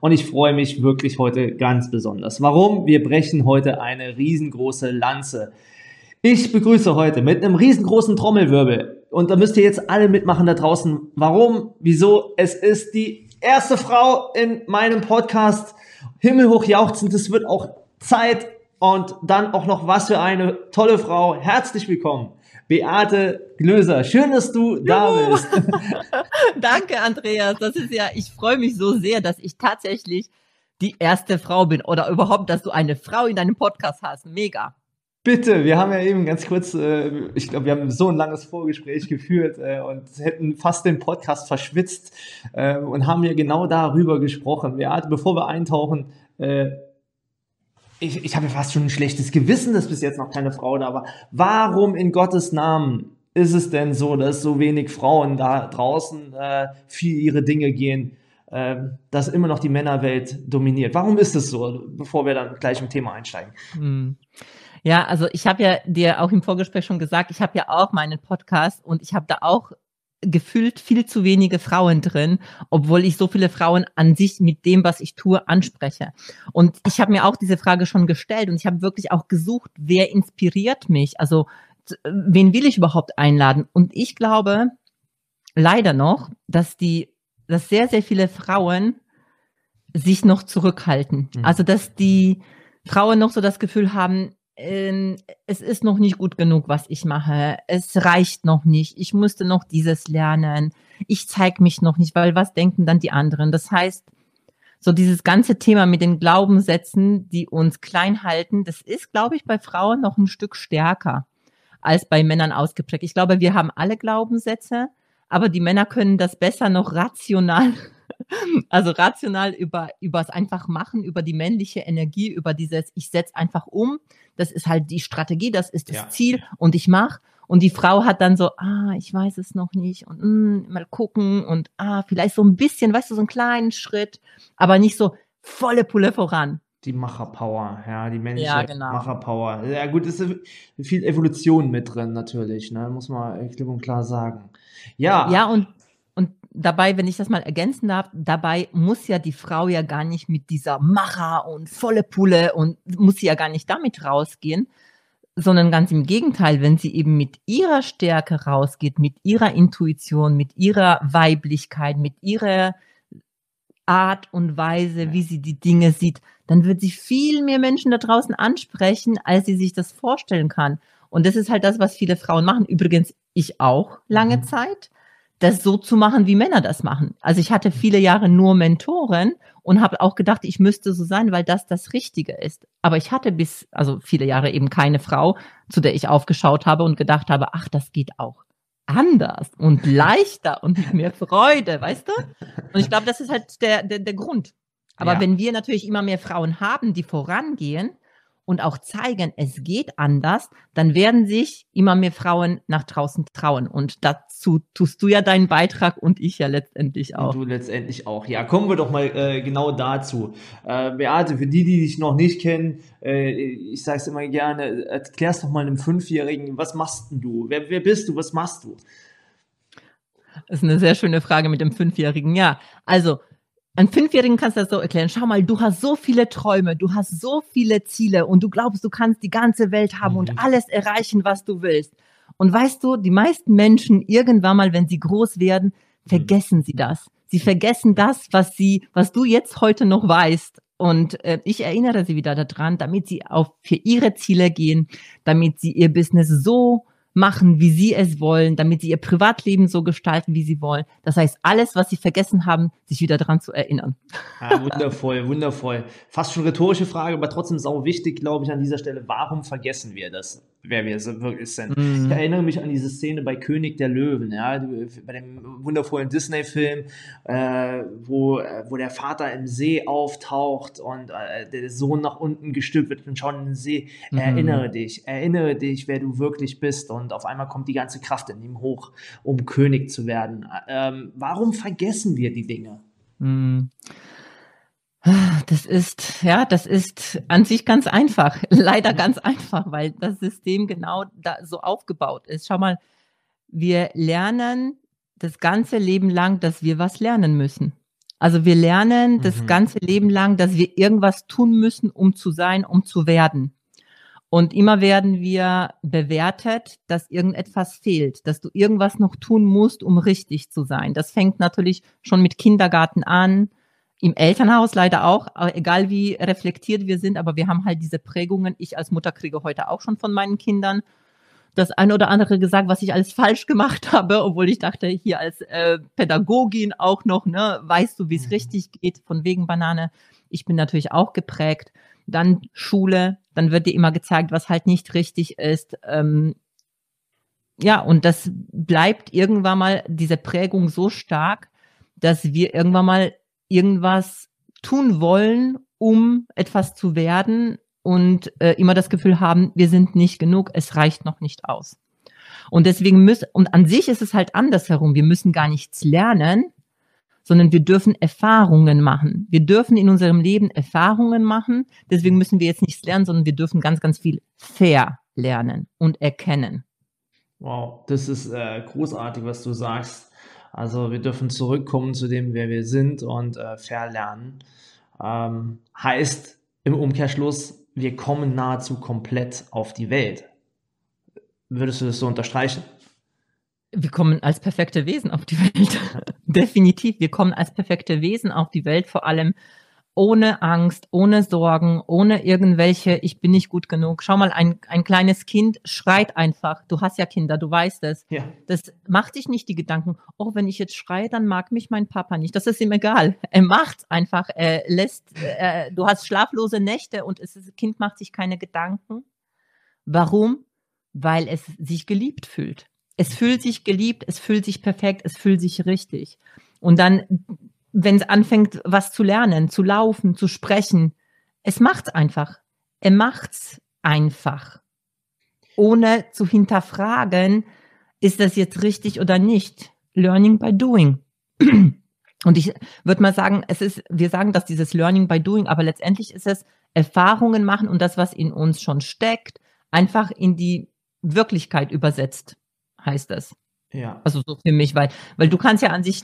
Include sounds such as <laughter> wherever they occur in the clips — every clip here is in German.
Und ich freue mich wirklich heute ganz besonders. Warum? Wir brechen heute eine riesengroße Lanze. Ich begrüße heute mit einem riesengroßen Trommelwirbel. Und da müsst ihr jetzt alle mitmachen da draußen. Warum? Wieso? Es ist die erste Frau in meinem Podcast. Himmelhoch jauchzend. Es wird auch Zeit. Und dann auch noch was für eine tolle Frau. Herzlich willkommen. Beate Glöser. Schön, dass du Juhu. da bist. <laughs> Danke, Andreas. Das ist ja, ich freue mich so sehr, dass ich tatsächlich die erste Frau bin oder überhaupt, dass du eine Frau in deinem Podcast hast. Mega. Bitte, wir haben ja eben ganz kurz, äh, ich glaube, wir haben so ein langes Vorgespräch geführt äh, und hätten fast den Podcast verschwitzt äh, und haben ja genau darüber gesprochen. Beate, bevor wir eintauchen, äh, ich, ich habe ja fast schon ein schlechtes Gewissen, dass bis jetzt noch keine Frau da war. Warum in Gottes Namen ist es denn so, dass so wenig Frauen da draußen äh, für ihre Dinge gehen, äh, dass immer noch die Männerwelt dominiert? Warum ist es so, bevor wir dann gleich im Thema einsteigen? Hm. Ja, also ich habe ja dir auch im Vorgespräch schon gesagt, ich habe ja auch meinen Podcast und ich habe da auch gefühlt viel zu wenige Frauen drin, obwohl ich so viele Frauen an sich mit dem, was ich tue, anspreche. Und ich habe mir auch diese Frage schon gestellt und ich habe wirklich auch gesucht, wer inspiriert mich? Also wen will ich überhaupt einladen? Und ich glaube leider noch, dass die, dass sehr, sehr viele Frauen sich noch zurückhalten. Mhm. Also dass die Frauen noch so das Gefühl haben, es ist noch nicht gut genug, was ich mache. Es reicht noch nicht. Ich musste noch dieses lernen. Ich zeige mich noch nicht, weil was denken dann die anderen? Das heißt, so dieses ganze Thema mit den Glaubenssätzen, die uns klein halten, das ist, glaube ich, bei Frauen noch ein Stück stärker als bei Männern ausgeprägt. Ich glaube, wir haben alle Glaubenssätze, aber die Männer können das besser noch rational <laughs> also rational über übers einfach machen, über die männliche Energie, über dieses ich setze einfach um. Das ist halt die Strategie, das ist das ja. Ziel und ich mache. Und die Frau hat dann so, ah, ich weiß es noch nicht und mm, mal gucken und ah, vielleicht so ein bisschen, weißt du, so einen kleinen Schritt, aber nicht so volle Pulle voran. Die Macherpower, ja, die männliche ja, genau. Macherpower. Ja, gut, ist viel Evolution mit drin, natürlich, ne, muss man klipp und klar sagen. Ja. Ja, und dabei, wenn ich das mal ergänzen darf, dabei muss ja die Frau ja gar nicht mit dieser Macher und volle Pulle und muss sie ja gar nicht damit rausgehen, sondern ganz im Gegenteil, wenn sie eben mit ihrer Stärke rausgeht, mit ihrer Intuition, mit ihrer Weiblichkeit, mit ihrer Art und Weise, wie sie die Dinge sieht, dann wird sie viel mehr Menschen da draußen ansprechen, als sie sich das vorstellen kann. Und das ist halt das, was viele Frauen machen. Übrigens, ich auch lange mhm. Zeit das so zu machen, wie Männer das machen. Also ich hatte viele Jahre nur Mentoren und habe auch gedacht, ich müsste so sein, weil das das Richtige ist. Aber ich hatte bis, also viele Jahre eben keine Frau, zu der ich aufgeschaut habe und gedacht habe, ach, das geht auch anders und leichter und mit mehr Freude, weißt du? Und ich glaube, das ist halt der, der, der Grund. Aber ja. wenn wir natürlich immer mehr Frauen haben, die vorangehen, und auch zeigen, es geht anders, dann werden sich immer mehr Frauen nach draußen trauen. Und dazu tust du ja deinen Beitrag und ich ja letztendlich auch. Und du letztendlich auch. Ja, kommen wir doch mal äh, genau dazu. Äh, Beate, für die, die dich noch nicht kennen, äh, ich sage es immer gerne, erklärst doch mal einem Fünfjährigen, was machst du? Wer, wer bist du? Was machst du? Das ist eine sehr schöne Frage mit dem Fünfjährigen. Ja, also ein Fünfjährigen kannst du das so erklären. Schau mal, du hast so viele Träume, du hast so viele Ziele und du glaubst, du kannst die ganze Welt haben mhm. und alles erreichen, was du willst. Und weißt du, die meisten Menschen irgendwann mal, wenn sie groß werden, mhm. vergessen mhm. sie das. Sie vergessen das, was sie, was du jetzt heute noch weißt. Und äh, ich erinnere sie wieder daran, damit sie auf für ihre Ziele gehen, damit sie ihr Business so machen, wie sie es wollen, damit sie ihr Privatleben so gestalten, wie sie wollen. Das heißt, alles, was sie vergessen haben, sich wieder daran zu erinnern. Ja, wundervoll, wundervoll. Fast schon rhetorische Frage, aber trotzdem sau wichtig, glaube ich, an dieser Stelle. Warum vergessen wir das? Wer wir wirklich sind. Mhm. Ich erinnere mich an diese Szene bei König der Löwen, ja, bei dem wundervollen Disney-Film, äh, wo, wo der Vater im See auftaucht und äh, der Sohn nach unten gestülpt wird und schaut in den See. Mhm. Erinnere dich, erinnere dich, wer du wirklich bist und auf einmal kommt die ganze Kraft in ihm hoch, um König zu werden. Ähm, warum vergessen wir die Dinge? Mhm. Das ist, ja, das ist an sich ganz einfach. <laughs> Leider ganz einfach, weil das System genau da so aufgebaut ist. Schau mal, wir lernen das ganze Leben lang, dass wir was lernen müssen. Also wir lernen mhm. das ganze Leben lang, dass wir irgendwas tun müssen, um zu sein, um zu werden. Und immer werden wir bewertet, dass irgendetwas fehlt, dass du irgendwas noch tun musst, um richtig zu sein. Das fängt natürlich schon mit Kindergarten an, im Elternhaus leider auch, egal wie reflektiert wir sind, aber wir haben halt diese Prägungen. Ich als Mutter kriege heute auch schon von meinen Kindern das eine oder andere gesagt, was ich alles falsch gemacht <laughs> habe, obwohl ich dachte, hier als äh, Pädagogin auch noch, ne, weißt du, wie es mhm. richtig geht, von wegen Banane. Ich bin natürlich auch geprägt. Dann Schule, dann wird dir immer gezeigt, was halt nicht richtig ist. Ähm, ja, und das bleibt irgendwann mal diese Prägung so stark, dass wir irgendwann mal irgendwas tun wollen, um etwas zu werden und äh, immer das Gefühl haben, wir sind nicht genug, es reicht noch nicht aus. Und deswegen müssen, und an sich ist es halt andersherum, wir müssen gar nichts lernen, sondern wir dürfen Erfahrungen machen. Wir dürfen in unserem Leben Erfahrungen machen. Deswegen müssen wir jetzt nichts lernen, sondern wir dürfen ganz, ganz viel fair lernen und erkennen. Wow, das ist äh, großartig, was du sagst. Also wir dürfen zurückkommen zu dem, wer wir sind und äh, verlernen. Ähm, heißt im Umkehrschluss, wir kommen nahezu komplett auf die Welt. Würdest du das so unterstreichen? Wir kommen als perfekte Wesen auf die Welt. <laughs> Definitiv. Wir kommen als perfekte Wesen auf die Welt, vor allem ohne Angst, ohne Sorgen, ohne irgendwelche, ich bin nicht gut genug. Schau mal, ein, ein kleines Kind schreit einfach. Du hast ja Kinder, du weißt es. Ja. Das macht dich nicht die Gedanken, oh, wenn ich jetzt schreie, dann mag mich mein Papa nicht. Das ist ihm egal. Er macht einfach, er lässt, äh, du hast schlaflose Nächte und es, das Kind macht sich keine Gedanken. Warum? Weil es sich geliebt fühlt. Es fühlt sich geliebt, es fühlt sich perfekt, es fühlt sich richtig. Und dann wenn es anfängt, was zu lernen, zu laufen, zu sprechen. Es macht's einfach. Er macht's einfach. Ohne zu hinterfragen, ist das jetzt richtig oder nicht. Learning by doing. <clears throat> Und ich würde mal sagen, es ist, wir sagen das dieses Learning by doing, aber letztendlich ist es Erfahrungen machen und das, was in uns schon steckt, einfach in die Wirklichkeit übersetzt, heißt das. Ja. Also so für mich, weil, weil du kannst ja an sich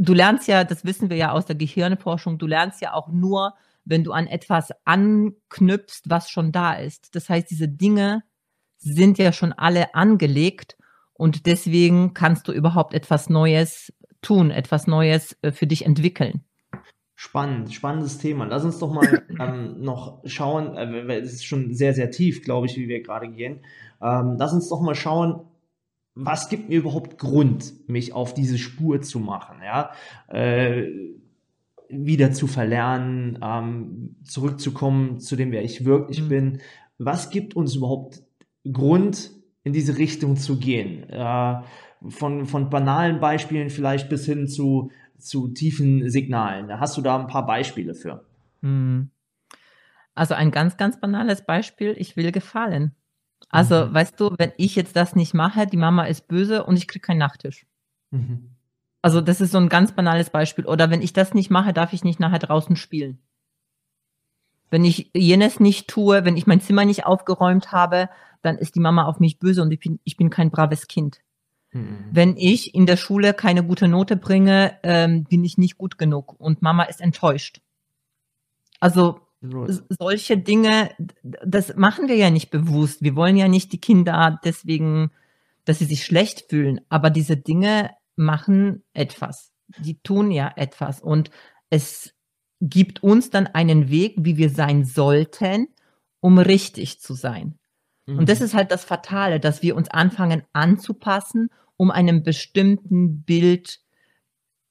du lernst ja, das wissen wir ja aus der Gehirnforschung, du lernst ja auch nur, wenn du an etwas anknüpfst, was schon da ist. Das heißt, diese Dinge sind ja schon alle angelegt und deswegen kannst du überhaupt etwas Neues tun, etwas Neues äh, für dich entwickeln. Spannend, spannendes Thema. Lass uns doch mal <laughs> ähm, noch schauen, äh, es ist schon sehr, sehr tief, glaube ich, wie wir gerade gehen. Ähm, lass uns doch mal schauen, was gibt mir überhaupt Grund, mich auf diese Spur zu machen, ja, äh, wieder zu verlernen, ähm, zurückzukommen zu dem, wer ich wirklich mhm. bin. Was gibt uns überhaupt Grund, in diese Richtung zu gehen? Äh, von, von banalen Beispielen vielleicht bis hin zu, zu tiefen Signalen. Hast du da ein paar Beispiele für? Mhm. Also ein ganz, ganz banales Beispiel, ich will gefallen. Also, mhm. weißt du, wenn ich jetzt das nicht mache, die Mama ist böse und ich kriege keinen Nachtisch. Mhm. Also, das ist so ein ganz banales Beispiel. Oder wenn ich das nicht mache, darf ich nicht nachher draußen spielen. Wenn ich jenes nicht tue, wenn ich mein Zimmer nicht aufgeräumt habe, dann ist die Mama auf mich böse und ich bin, ich bin kein braves Kind. Mhm. Wenn ich in der Schule keine gute Note bringe, ähm, bin ich nicht gut genug und Mama ist enttäuscht. Also solche Dinge, das machen wir ja nicht bewusst. Wir wollen ja nicht die Kinder deswegen, dass sie sich schlecht fühlen. Aber diese Dinge machen etwas. Die tun ja etwas. Und es gibt uns dann einen Weg, wie wir sein sollten, um richtig zu sein. Mhm. Und das ist halt das Fatale, dass wir uns anfangen anzupassen, um einem bestimmten Bild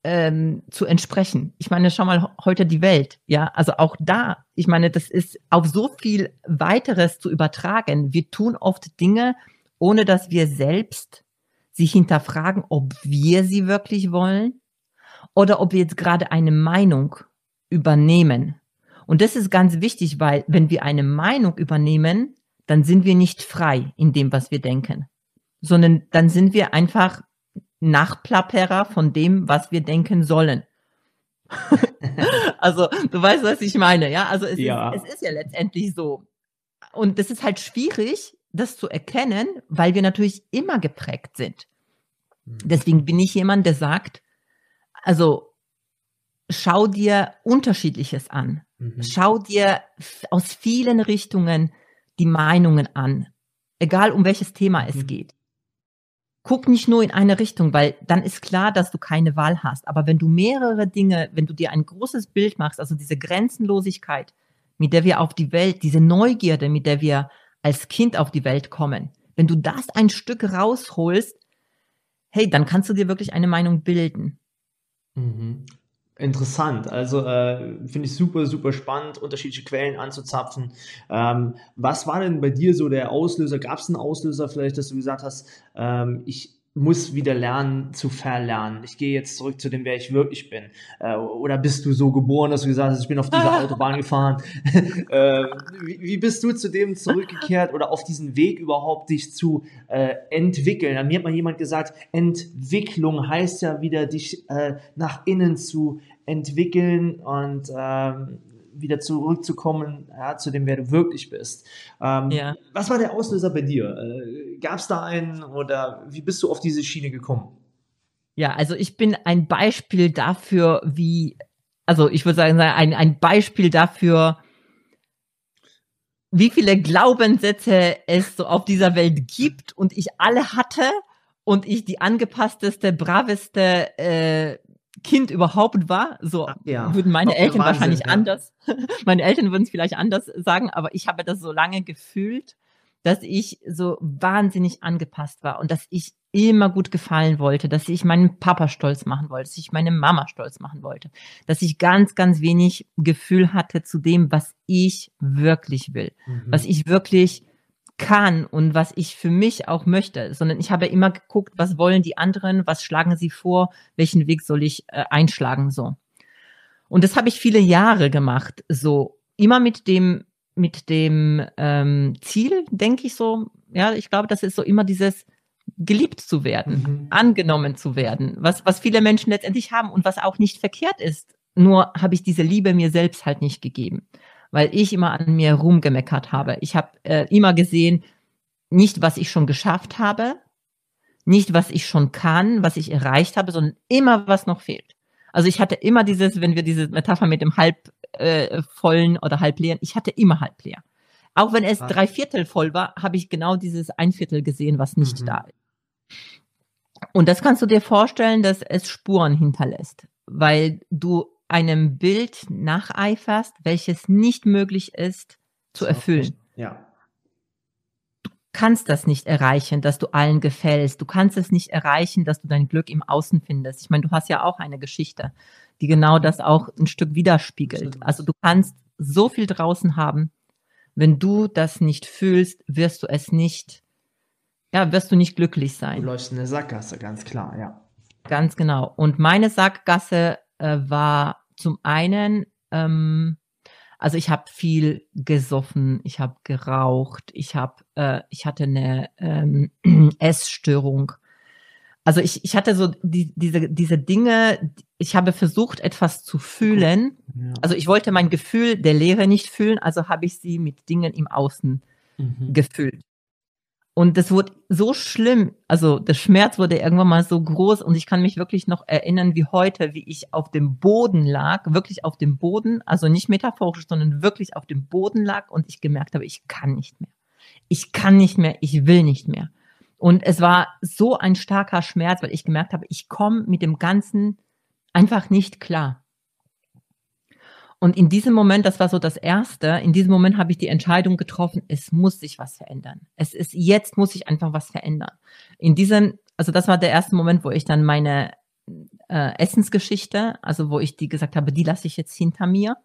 ähm, zu entsprechen. Ich meine, schau mal heute die Welt, ja, also auch da, ich meine, das ist auf so viel weiteres zu übertragen. Wir tun oft Dinge, ohne dass wir selbst sich hinterfragen, ob wir sie wirklich wollen oder ob wir jetzt gerade eine Meinung übernehmen. Und das ist ganz wichtig, weil wenn wir eine Meinung übernehmen, dann sind wir nicht frei in dem, was wir denken, sondern dann sind wir einfach Nachplapperer von dem, was wir denken sollen. <laughs> also, du weißt, was ich meine, ja? Also, es, ja. Ist, es ist ja letztendlich so. Und das ist halt schwierig, das zu erkennen, weil wir natürlich immer geprägt sind. Mhm. Deswegen bin ich jemand, der sagt, also, schau dir Unterschiedliches an. Mhm. Schau dir aus vielen Richtungen die Meinungen an. Egal um welches Thema es mhm. geht guck nicht nur in eine Richtung, weil dann ist klar, dass du keine Wahl hast. Aber wenn du mehrere Dinge, wenn du dir ein großes Bild machst, also diese Grenzenlosigkeit, mit der wir auf die Welt, diese Neugierde, mit der wir als Kind auf die Welt kommen, wenn du das ein Stück rausholst, hey, dann kannst du dir wirklich eine Meinung bilden. Mhm. Interessant. Also äh, finde ich super, super spannend, unterschiedliche Quellen anzuzapfen. Ähm, was war denn bei dir so der Auslöser? Gab es einen Auslöser vielleicht, dass du gesagt hast, ähm, ich muss wieder lernen zu verlernen. Ich gehe jetzt zurück zu dem, wer ich wirklich bin. Äh, oder bist du so geboren, dass du gesagt hast, ich bin auf dieser <laughs> Autobahn gefahren? <laughs> äh, wie, wie, bist du zu dem zurückgekehrt oder auf diesen Weg überhaupt dich zu äh, entwickeln? Mir hat mal jemand gesagt, Entwicklung heißt ja wieder, dich äh, nach innen zu entwickeln und ähm, wieder zurückzukommen ja, zu dem, wer du wirklich bist. Ähm, ja. Was war der Auslöser bei dir? Äh, Gab es da einen oder wie bist du auf diese Schiene gekommen? Ja, also ich bin ein Beispiel dafür, wie, also ich würde sagen, ein, ein Beispiel dafür, wie viele Glaubenssätze es so auf dieser Welt gibt und ich alle hatte und ich die angepassteste, braveste äh, Kind überhaupt war. So ah, ja. würden meine Eltern Wahnsinn, wahrscheinlich ja. anders, <laughs> meine Eltern würden es vielleicht anders sagen, aber ich habe das so lange gefühlt, dass ich so wahnsinnig angepasst war und dass ich immer gut gefallen wollte, dass ich meinen Papa stolz machen wollte, dass ich meine Mama stolz machen wollte, dass ich ganz, ganz wenig Gefühl hatte zu dem, was ich wirklich will, mhm. was ich wirklich kann und was ich für mich auch möchte, sondern ich habe immer geguckt, was wollen die anderen, was schlagen sie vor, welchen Weg soll ich äh, einschlagen so. Und das habe ich viele Jahre gemacht, so immer mit dem mit dem ähm, Ziel, denke ich so. Ja, ich glaube, das ist so immer dieses geliebt zu werden, mhm. angenommen zu werden, was was viele Menschen letztendlich haben und was auch nicht verkehrt ist. Nur habe ich diese Liebe mir selbst halt nicht gegeben weil ich immer an mir rumgemeckert habe. Ich habe äh, immer gesehen, nicht was ich schon geschafft habe, nicht was ich schon kann, was ich erreicht habe, sondern immer was noch fehlt. Also ich hatte immer dieses, wenn wir diese Metapher mit dem halb äh, vollen oder halb leeren, ich hatte immer halb leer. Auch wenn es ah. drei Viertel voll war, habe ich genau dieses ein Viertel gesehen, was nicht mhm. da ist. Und das kannst du dir vorstellen, dass es Spuren hinterlässt, weil du einem Bild nacheiferst, welches nicht möglich ist zu erfüllen. Ja. Du kannst das nicht erreichen, dass du allen gefällst. Du kannst es nicht erreichen, dass du dein Glück im Außen findest. Ich meine, du hast ja auch eine Geschichte, die genau das auch ein Stück widerspiegelt. Also du kannst so viel draußen haben. Wenn du das nicht fühlst, wirst du es nicht, ja, wirst du nicht glücklich sein. Du läufst in eine Sackgasse, ganz klar, ja. Ganz genau. Und meine Sackgasse äh, war zum einen, ähm, also ich habe viel gesoffen, ich habe geraucht, ich habe, äh, ich hatte eine ähm, <clears throat> Essstörung. Also ich, ich hatte so die, diese, diese Dinge, ich habe versucht, etwas zu fühlen. Ja. Also ich wollte mein Gefühl der Leere nicht fühlen, also habe ich sie mit Dingen im Außen mhm. gefüllt. Und das wurde so schlimm, also der Schmerz wurde irgendwann mal so groß und ich kann mich wirklich noch erinnern wie heute, wie ich auf dem Boden lag, wirklich auf dem Boden, also nicht metaphorisch, sondern wirklich auf dem Boden lag und ich gemerkt habe, ich kann nicht mehr. Ich kann nicht mehr, ich will nicht mehr. Und es war so ein starker Schmerz, weil ich gemerkt habe, ich komme mit dem Ganzen einfach nicht klar. Und in diesem Moment, das war so das Erste, in diesem Moment habe ich die Entscheidung getroffen, es muss sich was verändern. Es ist, jetzt muss sich einfach was verändern. In diesem, also das war der erste Moment, wo ich dann meine, äh, Essensgeschichte, also wo ich die gesagt habe, die lasse ich jetzt hinter mir.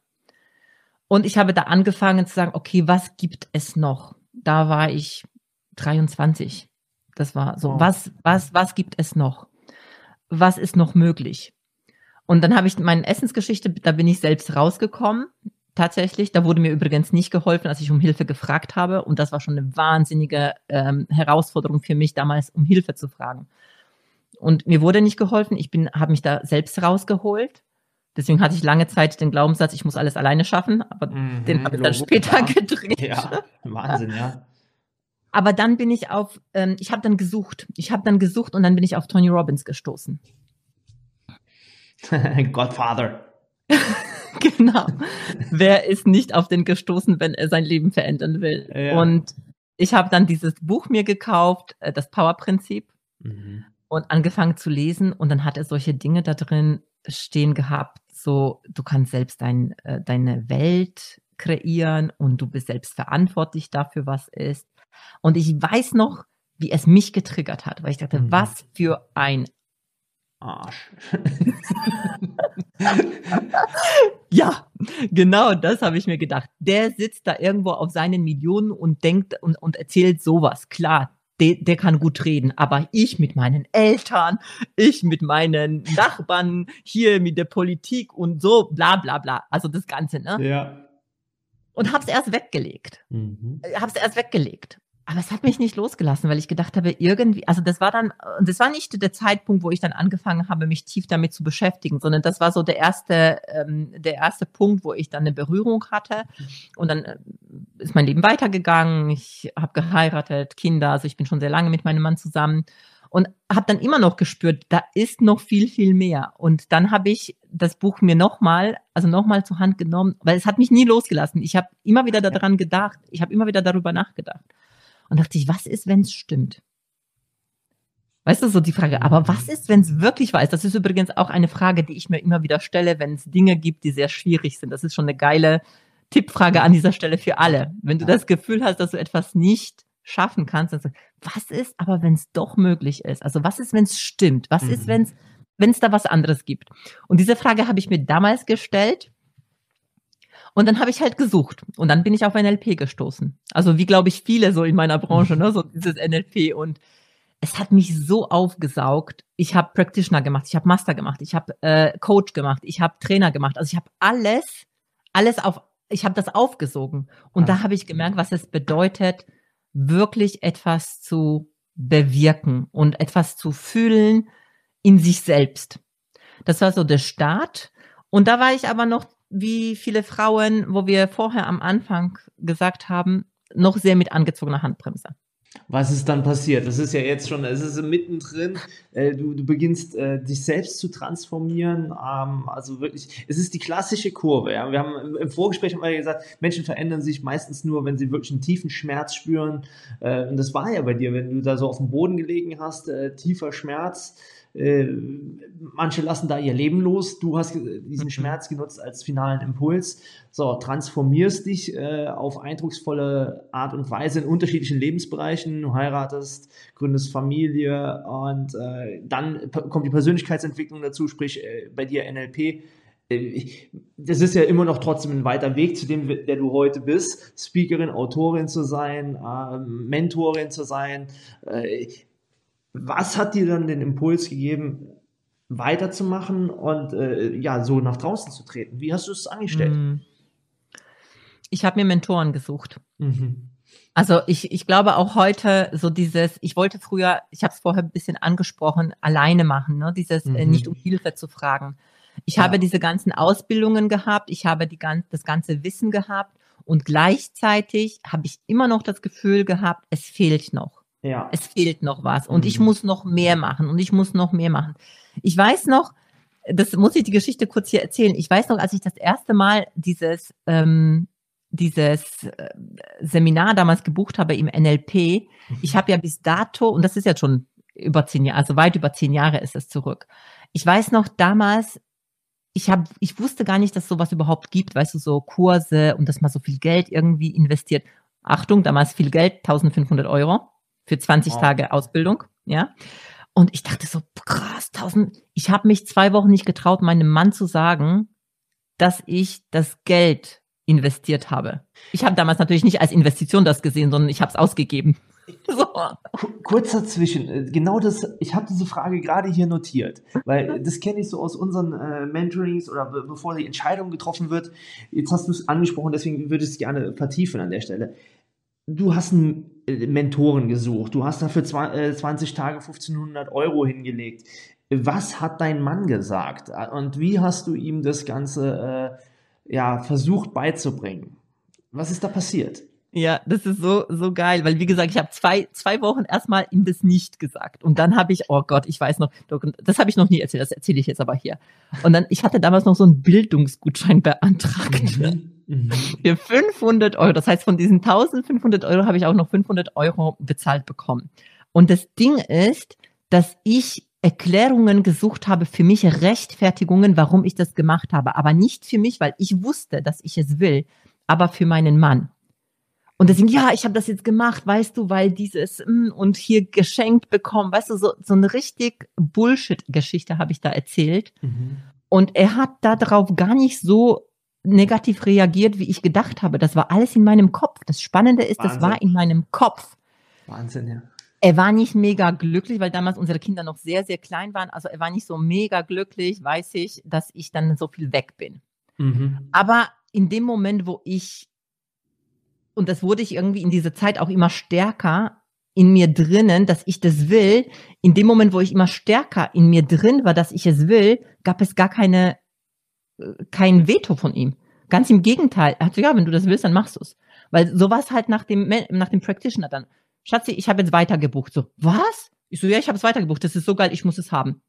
Und ich habe da angefangen zu sagen, okay, was gibt es noch? Da war ich 23. Das war so, oh. was, was, was gibt es noch? Was ist noch möglich? Und dann habe ich meine Essensgeschichte, da bin ich selbst rausgekommen. Tatsächlich, da wurde mir übrigens nicht geholfen, als ich um Hilfe gefragt habe. Und das war schon eine wahnsinnige ähm, Herausforderung für mich, damals um Hilfe zu fragen. Und mir wurde nicht geholfen. Ich bin, habe mich da selbst rausgeholt. Deswegen hatte ich lange Zeit den Glaubenssatz, ich muss alles alleine schaffen. Aber mhm, den habe ich dann später ja. <laughs> gedreht. Ja, Wahnsinn, ja. Aber dann bin ich auf, ähm, ich habe dann gesucht. Ich habe dann gesucht und dann bin ich auf Tony Robbins gestoßen. <laughs> Godfather. <laughs> genau. Wer ist nicht auf den gestoßen, wenn er sein Leben verändern will? Ja. Und ich habe dann dieses Buch mir gekauft, äh, das Power-Prinzip, mhm. und angefangen zu lesen. Und dann hat er solche Dinge da drin stehen gehabt, so du kannst selbst dein, äh, deine Welt kreieren und du bist selbst verantwortlich dafür, was ist. Und ich weiß noch, wie es mich getriggert hat, weil ich dachte, mhm. was für ein Arsch. <laughs> ja, genau das habe ich mir gedacht. Der sitzt da irgendwo auf seinen Millionen und denkt und, und erzählt sowas. Klar, der, der kann gut reden, aber ich mit meinen Eltern, ich mit meinen Nachbarn, hier mit der Politik und so, bla bla bla. Also das Ganze, ne? Ja. Und hab's erst weggelegt. Mhm. Hab's erst weggelegt. Aber es hat mich nicht losgelassen, weil ich gedacht habe, irgendwie, also das war dann, das war nicht der Zeitpunkt, wo ich dann angefangen habe, mich tief damit zu beschäftigen, sondern das war so der erste, ähm, der erste Punkt, wo ich dann eine Berührung hatte. Und dann äh, ist mein Leben weitergegangen. Ich habe geheiratet, Kinder, also ich bin schon sehr lange mit meinem Mann zusammen und habe dann immer noch gespürt, da ist noch viel, viel mehr. Und dann habe ich das Buch mir nochmal, also nochmal zur Hand genommen, weil es hat mich nie losgelassen. Ich habe immer wieder daran gedacht, ich habe immer wieder darüber nachgedacht. Und dachte ich, was ist, wenn es stimmt? Weißt du, so die Frage, aber was ist, wenn es wirklich wahr ist? Das ist übrigens auch eine Frage, die ich mir immer wieder stelle, wenn es Dinge gibt, die sehr schwierig sind. Das ist schon eine geile Tippfrage an dieser Stelle für alle. Wenn du das Gefühl hast, dass du etwas nicht schaffen kannst, dann sagst du, was ist aber, wenn es doch möglich ist? Also was ist, wenn es stimmt? Was mhm. ist, wenn es wenn es da was anderes gibt? Und diese Frage habe ich mir damals gestellt und dann habe ich halt gesucht und dann bin ich auf NLP gestoßen. Also wie glaube ich viele so in meiner Branche, ne, so dieses NLP und es hat mich so aufgesaugt. Ich habe Practitioner gemacht, ich habe Master gemacht, ich habe äh, Coach gemacht, ich habe Trainer gemacht. Also ich habe alles, alles auf, ich habe das aufgesogen und da habe ich gemerkt, was es bedeutet, wirklich etwas zu bewirken und etwas zu fühlen in sich selbst. Das war so der Start. Und da war ich aber noch wie viele Frauen, wo wir vorher am Anfang gesagt haben, noch sehr mit angezogener Handbremse. Was ist dann passiert? Das ist ja jetzt schon, es ist mittendrin. Äh, du, du beginnst äh, dich selbst zu transformieren. Ähm, also wirklich, es ist die klassische Kurve. Wir haben im Vorgespräch haben wir gesagt, Menschen verändern sich meistens nur, wenn sie wirklich einen tiefen Schmerz spüren. Äh, und das war ja bei dir, wenn du da so auf dem Boden gelegen hast, tiefer Schmerz äh, manche lassen da ihr Leben los. Du hast diesen mhm. Schmerz genutzt als finalen Impuls. So, transformierst dich äh, auf eindrucksvolle Art und Weise in unterschiedlichen Lebensbereichen. Du heiratest, gründest Familie und äh, dann kommt die Persönlichkeitsentwicklung dazu, sprich äh, bei dir NLP. Äh, das ist ja immer noch trotzdem ein weiter Weg zu dem, der du heute bist. Speakerin, Autorin zu sein, ähm, Mentorin zu sein äh, was hat dir dann den Impuls gegeben, weiterzumachen und äh, ja, so nach draußen zu treten? Wie hast du es angestellt? Hm. Ich habe mir Mentoren gesucht. Mhm. Also ich, ich glaube auch heute so dieses, ich wollte früher, ich habe es vorher ein bisschen angesprochen, alleine machen, ne? dieses äh, mhm. äh, nicht um Hilfe zu fragen. Ich ja. habe diese ganzen Ausbildungen gehabt, ich habe die, das ganze Wissen gehabt und gleichzeitig habe ich immer noch das Gefühl gehabt, es fehlt noch. Ja. Es fehlt noch was und mhm. ich muss noch mehr machen und ich muss noch mehr machen. Ich weiß noch, das muss ich die Geschichte kurz hier erzählen. Ich weiß noch, als ich das erste Mal dieses, ähm, dieses äh, Seminar damals gebucht habe im NLP, ich mhm. habe ja bis dato, und das ist jetzt schon über zehn Jahre, also weit über zehn Jahre ist es zurück. Ich weiß noch damals, ich habe, ich wusste gar nicht, dass sowas überhaupt gibt, weißt du, so Kurse und dass man so viel Geld irgendwie investiert. Achtung, damals viel Geld, 1500 Euro für 20 wow. Tage Ausbildung, ja. Und ich dachte so, krass, tausend. Ich habe mich zwei Wochen nicht getraut, meinem Mann zu sagen, dass ich das Geld investiert habe. Ich habe damals natürlich nicht als Investition das gesehen, sondern ich habe es ausgegeben. <laughs> So. Kurz dazwischen, äh, genau das, ich habe diese Frage gerade hier notiert, weil das kenne ich so aus unseren äh, Mentorings oder be bevor die Entscheidung getroffen wird. Jetzt hast du es angesprochen, deswegen würde ich es gerne vertiefen an der Stelle. Du hast einen äh, Mentoren gesucht, du hast dafür 20 äh, Tage 1500 Euro hingelegt. Was hat dein Mann gesagt und wie hast du ihm das Ganze äh, ja, versucht beizubringen? Was ist da passiert? Ja, das ist so, so geil, weil wie gesagt, ich habe zwei, zwei Wochen erstmal ihm das nicht gesagt. Und dann habe ich, oh Gott, ich weiß noch, das habe ich noch nie erzählt, das erzähle ich jetzt aber hier. Und dann, ich hatte damals noch so einen Bildungsgutschein beantragt. Mhm. Mhm. Für 500 Euro. Das heißt, von diesen 1500 Euro habe ich auch noch 500 Euro bezahlt bekommen. Und das Ding ist, dass ich Erklärungen gesucht habe für mich, Rechtfertigungen, warum ich das gemacht habe. Aber nicht für mich, weil ich wusste, dass ich es will, aber für meinen Mann. Und deswegen, ja, ich habe das jetzt gemacht, weißt du, weil dieses mm, und hier geschenkt bekommen, weißt du, so, so eine richtig Bullshit-Geschichte habe ich da erzählt. Mhm. Und er hat darauf gar nicht so negativ reagiert, wie ich gedacht habe. Das war alles in meinem Kopf. Das Spannende ist, Wahnsinn. das war in meinem Kopf. Wahnsinn, ja. Er war nicht mega glücklich, weil damals unsere Kinder noch sehr, sehr klein waren. Also er war nicht so mega glücklich, weiß ich, dass ich dann so viel weg bin. Mhm. Aber in dem Moment, wo ich und das wurde ich irgendwie in dieser Zeit auch immer stärker in mir drinnen, dass ich das will. In dem Moment, wo ich immer stärker in mir drin war, dass ich es will, gab es gar keine, kein Veto von ihm. Ganz im Gegenteil. Er hat so, ja, wenn du das willst, dann machst du es. Weil so war es halt nach dem, nach dem Practitioner dann. Schatzi, ich habe jetzt weitergebucht. So, was? Ich so, ja, ich habe es weitergebucht. Das ist so geil, ich muss es haben.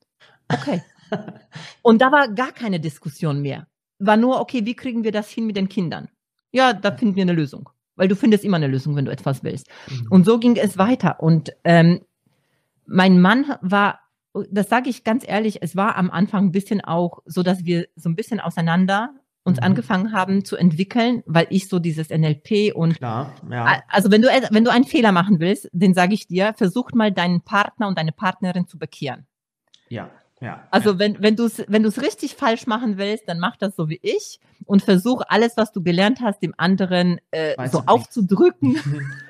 Okay. <laughs> Und da war gar keine Diskussion mehr. War nur, okay, wie kriegen wir das hin mit den Kindern? Ja, da finden wir eine Lösung weil du findest immer eine Lösung, wenn du etwas willst. Mhm. Und so ging es weiter. Und ähm, mein Mann war, das sage ich ganz ehrlich, es war am Anfang ein bisschen auch so, dass wir so ein bisschen auseinander uns mhm. angefangen haben zu entwickeln, weil ich so dieses NLP und Klar, ja. also wenn du wenn du einen Fehler machen willst, den sage ich dir, versuch mal deinen Partner und deine Partnerin zu bekehren. Ja. Ja, also ja. wenn, wenn du es wenn du's richtig falsch machen willst, dann mach das so wie ich und versuch alles, was du gelernt hast, dem anderen äh, so aufzudrücken. <laughs>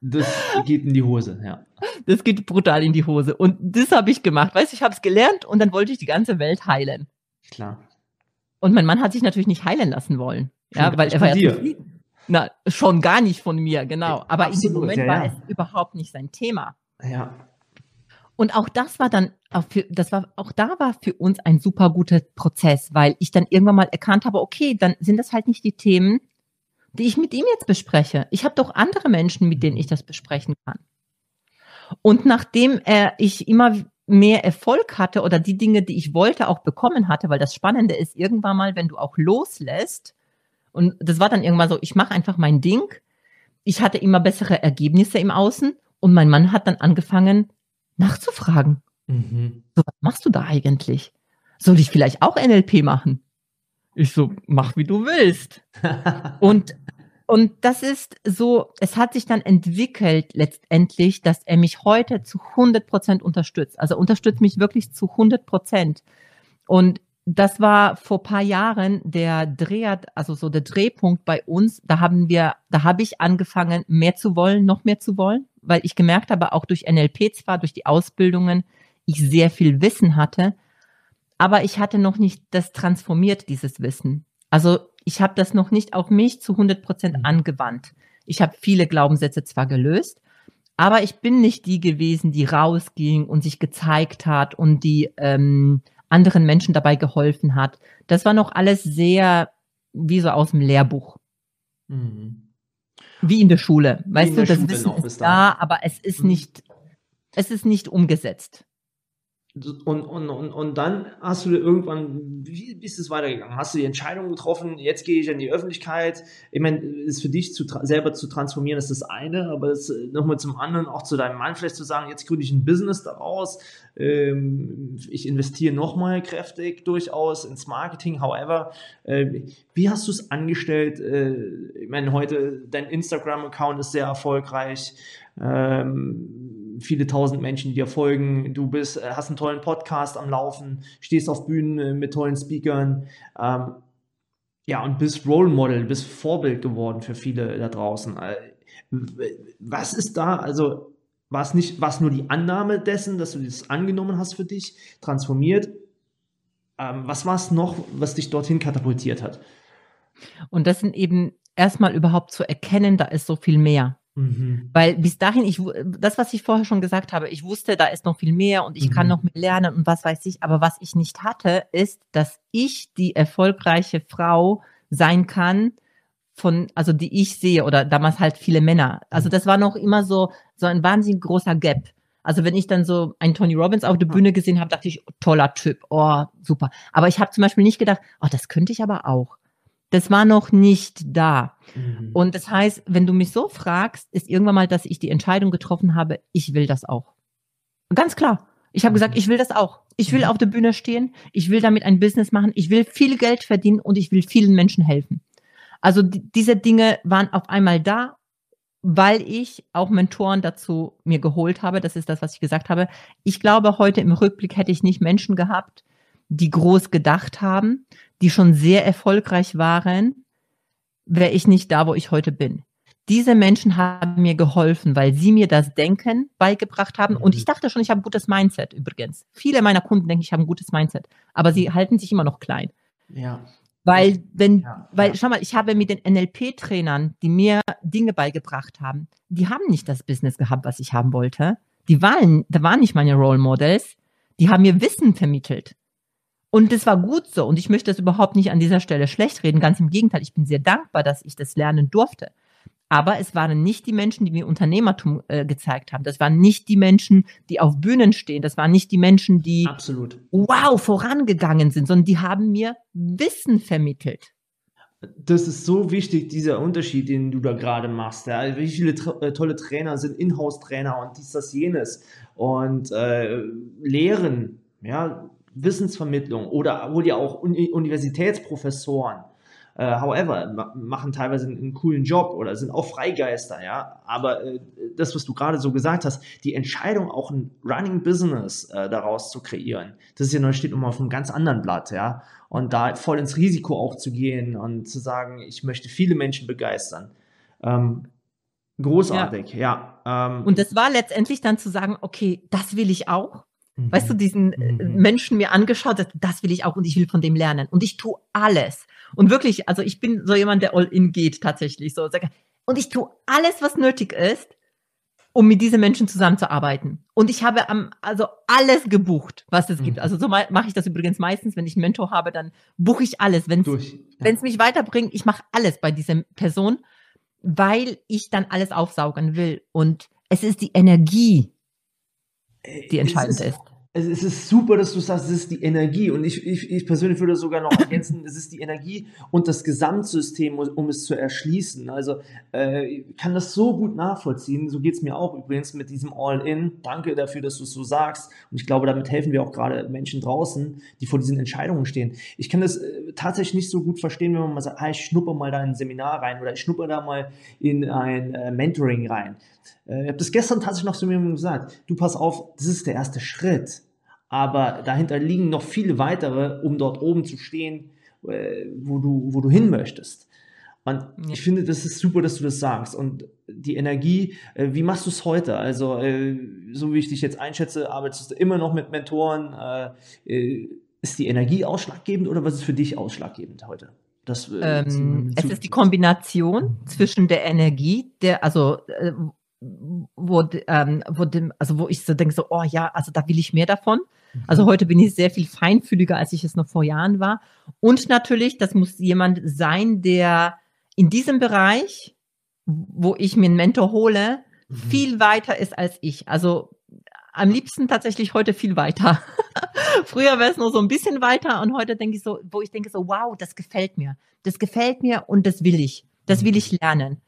das geht in die Hose, ja. Das geht brutal in die Hose. Und das habe ich gemacht. Weißt du, ich habe es gelernt und dann wollte ich die ganze Welt heilen. Klar. Und mein Mann hat sich natürlich nicht heilen lassen wollen. Ja, weil er war ja zufrieden. Na, schon gar nicht von mir, genau. Aber Absolut, in dem Moment ja, ja. war es überhaupt nicht sein Thema. Ja. Und auch das war dann, auch für, das war, auch da war für uns ein super guter Prozess, weil ich dann irgendwann mal erkannt habe, okay, dann sind das halt nicht die Themen, die ich mit ihm jetzt bespreche. Ich habe doch andere Menschen, mit denen ich das besprechen kann. Und nachdem er, ich immer mehr Erfolg hatte oder die Dinge, die ich wollte, auch bekommen hatte, weil das Spannende ist, irgendwann mal, wenn du auch loslässt, und das war dann irgendwann so, ich mache einfach mein Ding, ich hatte immer bessere Ergebnisse im Außen und mein Mann hat dann angefangen, nachzufragen. Mhm. So, was machst du da eigentlich? Soll ich vielleicht auch NLP machen? Ich so, mach wie du willst. <laughs> und, und das ist so, es hat sich dann entwickelt letztendlich, dass er mich heute zu 100 Prozent unterstützt. Also unterstützt mich wirklich zu 100 Prozent. Und das war vor paar Jahren der Dreh, also so der Drehpunkt bei uns. Da haben wir, da habe ich angefangen, mehr zu wollen, noch mehr zu wollen weil ich gemerkt habe, auch durch NLP zwar, durch die Ausbildungen, ich sehr viel Wissen hatte, aber ich hatte noch nicht das transformiert, dieses Wissen. Also ich habe das noch nicht auf mich zu 100 Prozent mhm. angewandt. Ich habe viele Glaubenssätze zwar gelöst, aber ich bin nicht die gewesen, die rausging und sich gezeigt hat und die ähm, anderen Menschen dabei geholfen hat. Das war noch alles sehr wie so aus dem Lehrbuch. Mhm. Wie in der Schule. Weißt du, das Schule Wissen ist da, aber es ist mhm. nicht, es ist nicht umgesetzt. Und, und, und, und dann hast du irgendwann, wie bist es weitergegangen? Hast du die Entscheidung getroffen, jetzt gehe ich in die Öffentlichkeit? Ich meine, ist für dich zu, selber zu transformieren, ist das eine, aber das nochmal zum anderen, auch zu deinem Mann vielleicht zu sagen, jetzt gründe ich ein Business daraus, ähm, ich investiere nochmal kräftig durchaus ins Marketing, however, äh, wie hast du es angestellt? Äh, ich meine, heute dein Instagram-Account ist sehr erfolgreich. Ähm, viele tausend Menschen, die dir folgen. Du bist, äh, hast einen tollen Podcast am Laufen, stehst auf Bühnen äh, mit tollen Speakern. Ähm, ja, und bist Role Model, bist Vorbild geworden für viele da draußen. Äh, was ist da, also war es nicht, war nur die Annahme dessen, dass du das angenommen hast für dich, transformiert? Ähm, was war es noch, was dich dorthin katapultiert hat? Und das sind eben erstmal überhaupt zu erkennen, da ist so viel mehr. Mhm. Weil bis dahin, ich, das, was ich vorher schon gesagt habe, ich wusste, da ist noch viel mehr und ich mhm. kann noch mehr lernen und was weiß ich. Aber was ich nicht hatte, ist, dass ich die erfolgreiche Frau sein kann, von, also die ich sehe, oder damals halt viele Männer. Also mhm. das war noch immer so, so ein wahnsinnig großer Gap. Also wenn ich dann so einen Tony Robbins auf der Bühne gesehen habe, dachte ich, toller Typ, oh, super. Aber ich habe zum Beispiel nicht gedacht, oh, das könnte ich aber auch. Das war noch nicht da. Mhm. Und das heißt, wenn du mich so fragst, ist irgendwann mal, dass ich die Entscheidung getroffen habe, ich will das auch. Ganz klar. Ich habe gesagt, mhm. ich will das auch. Ich will mhm. auf der Bühne stehen, ich will damit ein Business machen, ich will viel Geld verdienen und ich will vielen Menschen helfen. Also diese Dinge waren auf einmal da, weil ich auch Mentoren dazu mir geholt habe. Das ist das, was ich gesagt habe. Ich glaube, heute im Rückblick hätte ich nicht Menschen gehabt, die groß gedacht haben, die schon sehr erfolgreich waren, wäre ich nicht da, wo ich heute bin. Diese Menschen haben mir geholfen, weil sie mir das Denken beigebracht haben. Und ich mhm. dachte schon, ich habe ein gutes Mindset übrigens. Viele meiner Kunden denken, ich habe ein gutes Mindset, aber sie halten sich immer noch klein. Ja. Weil, wenn, ja, weil, ja. schau mal, ich habe mit den NLP-Trainern, die mir Dinge beigebracht haben, die haben nicht das Business gehabt, was ich haben wollte. Die waren, da waren nicht meine Role Models. Die haben mir Wissen vermittelt. Und das war gut so. Und ich möchte das überhaupt nicht an dieser Stelle schlecht reden. Ganz im Gegenteil. Ich bin sehr dankbar, dass ich das lernen durfte. Aber es waren nicht die Menschen, die mir Unternehmertum äh, gezeigt haben. Das waren nicht die Menschen, die auf Bühnen stehen. Das waren nicht die Menschen, die Absolut. wow vorangegangen sind, sondern die haben mir Wissen vermittelt. Das ist so wichtig, dieser Unterschied, den du da gerade machst. Ja. Wie viele äh, tolle Trainer sind Inhouse-Trainer und dies, das, jenes und äh, lehren, ja, Wissensvermittlung oder wohl ja auch Universitätsprofessoren äh, however, machen teilweise einen, einen, coolen Job oder sind auch Freigeister, ja. Aber äh, das, was du gerade so gesagt hast, die Entscheidung, auch ein Running Business äh, daraus zu kreieren, das ist ja noch, steht nochmal auf einem ganz anderen Blatt, ja. Und da voll ins Risiko auch zu gehen und zu sagen, ich möchte viele Menschen begeistern. Ähm, großartig, ja. ja ähm, und das war letztendlich dann zu sagen, okay, das will ich auch. Weißt du, diesen äh, mhm. Menschen mir angeschaut, das will ich auch und ich will von dem lernen. Und ich tue alles. Und wirklich, also ich bin so jemand, der all in geht tatsächlich. So. Und ich tue alles, was nötig ist, um mit diesen Menschen zusammenzuarbeiten. Und ich habe am, also alles gebucht, was es mhm. gibt. Also so mache ich das übrigens meistens, wenn ich einen Mentor habe, dann buche ich alles. Wenn es ja. mich weiterbringt, ich mache alles bei dieser Person, weil ich dann alles aufsaugen will. Und es ist die Energie, die entscheidend ist, ist es ist super, dass du sagst, es ist die Energie. Und ich, ich, ich persönlich würde sogar noch <laughs> ergänzen, es ist die Energie und das Gesamtsystem, um es zu erschließen. Also äh, kann das so gut nachvollziehen. So geht es mir auch übrigens mit diesem All-In. Danke dafür, dass du es so sagst. Und ich glaube, damit helfen wir auch gerade Menschen draußen, die vor diesen Entscheidungen stehen. Ich kann das äh, tatsächlich nicht so gut verstehen, wenn man mal sagt, ah, ich schnuppe mal da in ein Seminar rein oder ich schnuppe da mal in ein äh, Mentoring rein. Äh, ich habe das gestern tatsächlich noch zu mir gesagt. Du pass auf, das ist der erste Schritt. Aber dahinter liegen noch viele weitere, um dort oben zu stehen, äh, wo du, wo du hin möchtest. Und ich finde, das ist super, dass du das sagst. Und die Energie, äh, wie machst du es heute? Also, so wie ich dich jetzt einschätze, arbeitest du immer noch mit Mentoren. Ist die Energie ausschlaggebend oder was ist für dich ausschlaggebend heute? Das, ähm, es ist die Kombination zwischen der Energie, der, also wo, ähm, wo dem, also wo ich so denke, so, oh ja, also da will ich mehr davon. Also heute bin ich sehr viel feinfühliger, als ich es noch vor Jahren war. Und natürlich, das muss jemand sein, der in diesem Bereich, wo ich mir einen Mentor hole, mhm. viel weiter ist als ich. Also am liebsten tatsächlich heute viel weiter. <laughs> Früher wäre es nur so ein bisschen weiter und heute denke ich so, wo ich denke so, wow, das gefällt mir. Das gefällt mir und das will ich. Das will ich lernen.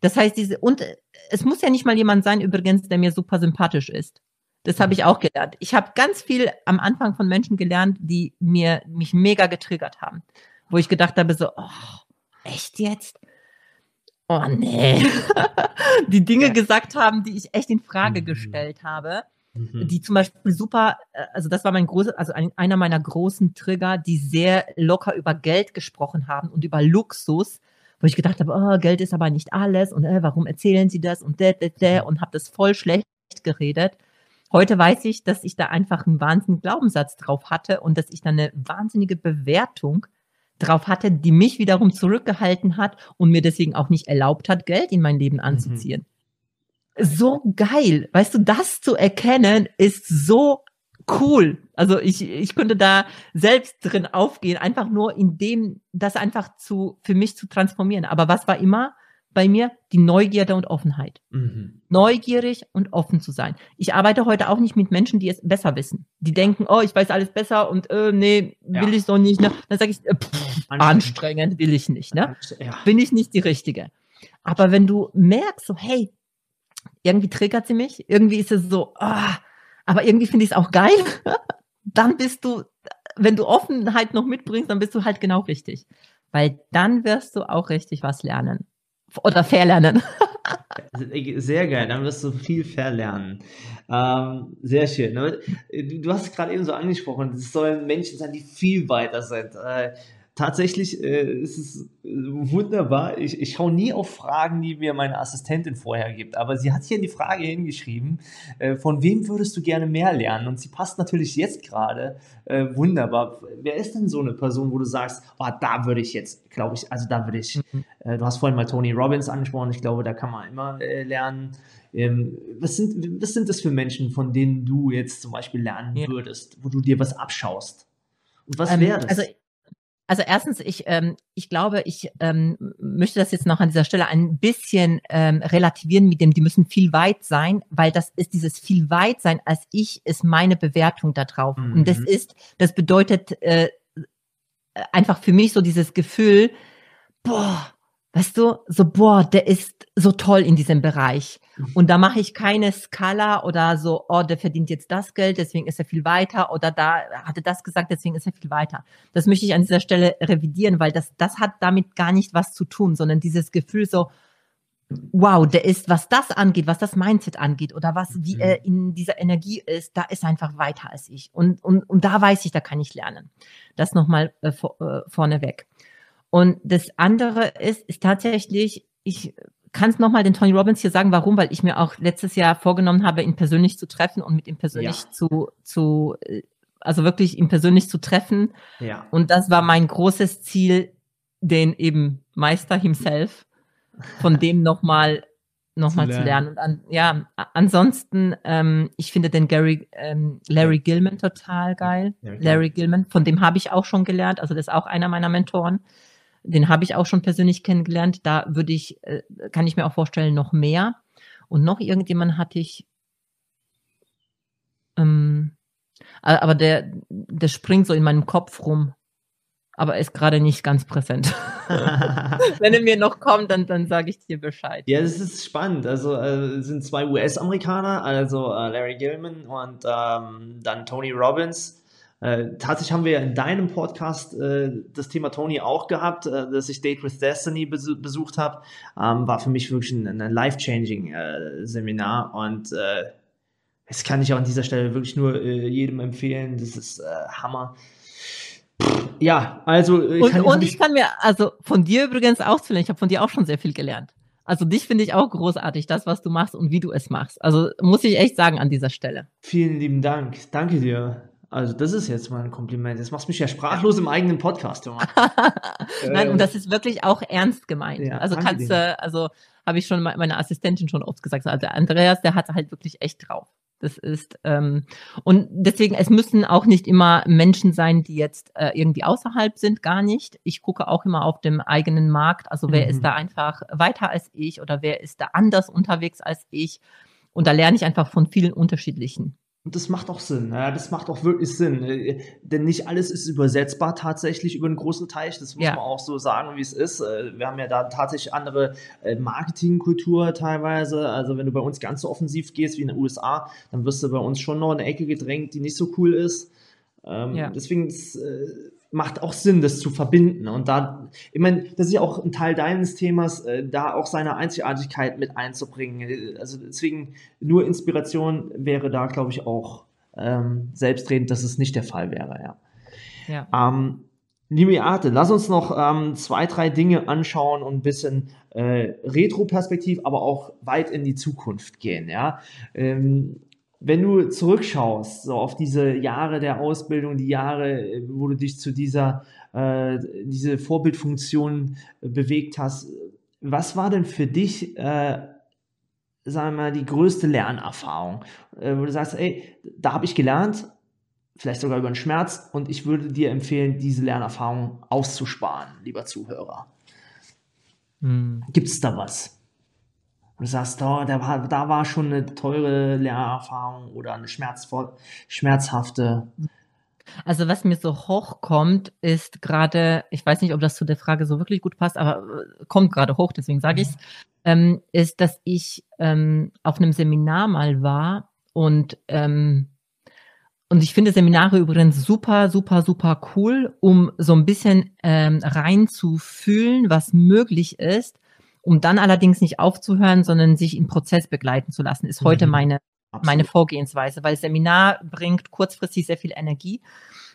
Das heißt, diese, und es muss ja nicht mal jemand sein, übrigens, der mir super sympathisch ist. Das habe ich auch gelernt. Ich habe ganz viel am Anfang von Menschen gelernt, die mir mich mega getriggert haben, wo ich gedacht habe so, oh, echt jetzt? Oh nee. <laughs> die Dinge ja. gesagt haben, die ich echt in Frage mhm. gestellt habe. Mhm. Die zum Beispiel super, äh, also das war mein großes, also ein, einer meiner großen Trigger, die sehr locker über Geld gesprochen haben und über Luxus, wo ich gedacht habe, oh, Geld ist aber nicht alles und äh, warum erzählen sie das und der, der, der und habe das voll schlecht geredet. Heute weiß ich, dass ich da einfach einen wahnsinnigen Glaubenssatz drauf hatte und dass ich da eine wahnsinnige Bewertung drauf hatte, die mich wiederum zurückgehalten hat und mir deswegen auch nicht erlaubt hat, Geld in mein Leben anzuziehen. Mhm. So geil. Weißt du, das zu erkennen ist so cool. Also ich, ich könnte da selbst drin aufgehen, einfach nur in dem, das einfach zu, für mich zu transformieren. Aber was war immer? bei mir die Neugierde und Offenheit. Mhm. Neugierig und offen zu sein. Ich arbeite heute auch nicht mit Menschen, die es besser wissen. Die denken, oh, ich weiß alles besser und äh, nee, will ja. ich so nicht. Ne? Dann sage ich, äh, pff, anstrengend. anstrengend. will ich nicht. Ne? Ja. Bin ich nicht die Richtige. Aber wenn du merkst, so, hey, irgendwie triggert sie mich, irgendwie ist es so, oh, aber irgendwie finde ich es auch geil, <laughs> dann bist du, wenn du Offenheit noch mitbringst, dann bist du halt genau richtig. Weil dann wirst du auch richtig was lernen oder verlernen. <laughs> Sehr geil, dann wirst du viel verlernen. Ähm, sehr schön. Du hast gerade eben so angesprochen, es sollen Menschen sein, die viel weiter sind. Äh, tatsächlich äh, ist es äh, wunderbar. Ich, ich schaue nie auf Fragen, die mir meine Assistentin vorher gibt, aber sie hat hier die Frage hingeschrieben, äh, von wem würdest du gerne mehr lernen? Und sie passt natürlich jetzt gerade äh, wunderbar. Wer ist denn so eine Person, wo du sagst, oh, da würde ich jetzt, glaube ich, also da würde ich, mhm. äh, du hast vorhin mal Tony Robbins angesprochen, ich glaube, da kann man immer äh, lernen. Ähm, was, sind, was sind das für Menschen, von denen du jetzt zum Beispiel lernen ja. würdest, wo du dir was abschaust? Und was ähm, wäre das? Also also erstens, ich, ähm, ich glaube, ich ähm, möchte das jetzt noch an dieser Stelle ein bisschen ähm, relativieren mit dem, die müssen viel weit sein, weil das ist dieses viel weit sein als ich, ist meine Bewertung da drauf. Mhm. Und das mhm. ist, das bedeutet äh, einfach für mich so dieses Gefühl, boah, weißt du, so, boah, der ist so toll in diesem Bereich. Mhm. Und da mache ich keine Skala oder so, oh, der verdient jetzt das Geld, deswegen ist er viel weiter oder da hatte das gesagt, deswegen ist er viel weiter. Das möchte ich an dieser Stelle revidieren, weil das, das hat damit gar nicht was zu tun, sondern dieses Gefühl so, wow, der ist, was das angeht, was das Mindset angeht oder was, wie mhm. er in dieser Energie ist, da ist er einfach weiter als ich. Und, und, und da weiß ich, da kann ich lernen. Das nochmal äh, vor, äh, vorneweg. Und das andere ist, ist tatsächlich, ich kann es nochmal den Tony Robbins hier sagen, warum, weil ich mir auch letztes Jahr vorgenommen habe, ihn persönlich zu treffen und mit ihm persönlich ja. zu, zu, also wirklich ihn persönlich zu treffen. Ja. Und das war mein großes Ziel, den eben Meister himself, von <laughs> dem nochmal nochmal zu, zu lernen. Und an, ja, ansonsten, ähm, ich finde den Gary, ähm, Larry Gilman total geil. Larry Gilman, von dem habe ich auch schon gelernt. Also das ist auch einer meiner Mentoren. Den habe ich auch schon persönlich kennengelernt. Da würde ich, äh, kann ich mir auch vorstellen, noch mehr. Und noch irgendjemand hatte ich, ähm, aber der, der springt so in meinem Kopf rum, aber ist gerade nicht ganz präsent. <laughs> Wenn er mir noch kommt, dann, dann sage ich dir Bescheid. Ja, das ist spannend. Also äh, sind zwei US-Amerikaner, also äh, Larry Gilman und ähm, dann Tony Robbins. Äh, tatsächlich haben wir ja in deinem Podcast äh, das Thema Tony auch gehabt, äh, dass ich Date with Destiny bes besucht habe. Ähm, war für mich wirklich ein, ein life-changing äh, Seminar und äh, das kann ich auch an dieser Stelle wirklich nur jedem empfehlen. Das ist Hammer. Ja, also ich und, kann und ich kann mir also von dir übrigens auch zu lernen. Ich habe von dir auch schon sehr viel gelernt. Also dich finde ich auch großartig, das, was du machst und wie du es machst. Also muss ich echt sagen an dieser Stelle. Vielen lieben Dank. Danke dir. Also das ist jetzt mal ein Kompliment. Das macht mich ja sprachlos im eigenen Podcast. <laughs> Nein, äh, und das ist wirklich auch ernst gemeint. Ja, also kannst du, also habe ich schon meiner Assistentin schon oft gesagt. Also Andreas, der hat halt wirklich echt drauf. Das ist ähm, und deswegen, es müssen auch nicht immer Menschen sein, die jetzt äh, irgendwie außerhalb sind, gar nicht. Ich gucke auch immer auf dem eigenen Markt. Also wer mhm. ist da einfach weiter als ich oder wer ist da anders unterwegs als ich? Und da lerne ich einfach von vielen unterschiedlichen. Und das macht auch Sinn, ja, das macht auch wirklich Sinn. Äh, denn nicht alles ist übersetzbar tatsächlich über einen großen Teich. Das muss ja. man auch so sagen, wie es ist. Äh, wir haben ja da tatsächlich andere äh, Marketingkultur teilweise. Also wenn du bei uns ganz so offensiv gehst wie in den USA, dann wirst du bei uns schon noch in eine Ecke gedrängt, die nicht so cool ist. Ähm, ja. Deswegen ist, macht auch Sinn, das zu verbinden. Und da, ich meine, das ist ja auch ein Teil deines Themas, äh, da auch seine Einzigartigkeit mit einzubringen. Also deswegen nur Inspiration wäre da, glaube ich, auch ähm, selbstredend, dass es nicht der Fall wäre, ja. ja. Ähm, liebe Arte, lass uns noch ähm, zwei, drei Dinge anschauen und ein bisschen äh, Retro-Perspektiv, aber auch weit in die Zukunft gehen, ja. Ähm, wenn du zurückschaust, so auf diese Jahre der Ausbildung, die Jahre, wo du dich zu dieser äh, diese Vorbildfunktion bewegt hast, was war denn für dich, äh, sagen wir mal, die größte Lernerfahrung, äh, wo du sagst, ey, da habe ich gelernt, vielleicht sogar über den Schmerz, und ich würde dir empfehlen, diese Lernerfahrung auszusparen, lieber Zuhörer. Hm. Gibt es da was? Und du sagst, oh, da, war, da war schon eine teure Lernerfahrung oder eine schmerzvoll, schmerzhafte. Also was mir so hochkommt, ist gerade, ich weiß nicht, ob das zu der Frage so wirklich gut passt, aber äh, kommt gerade hoch, deswegen sage ich es, ähm, ist, dass ich ähm, auf einem Seminar mal war und ähm, und ich finde Seminare übrigens super, super, super cool, um so ein bisschen ähm, reinzufühlen, was möglich ist um dann allerdings nicht aufzuhören, sondern sich im Prozess begleiten zu lassen, ist heute mhm. meine, meine Vorgehensweise, weil Seminar bringt kurzfristig sehr viel Energie.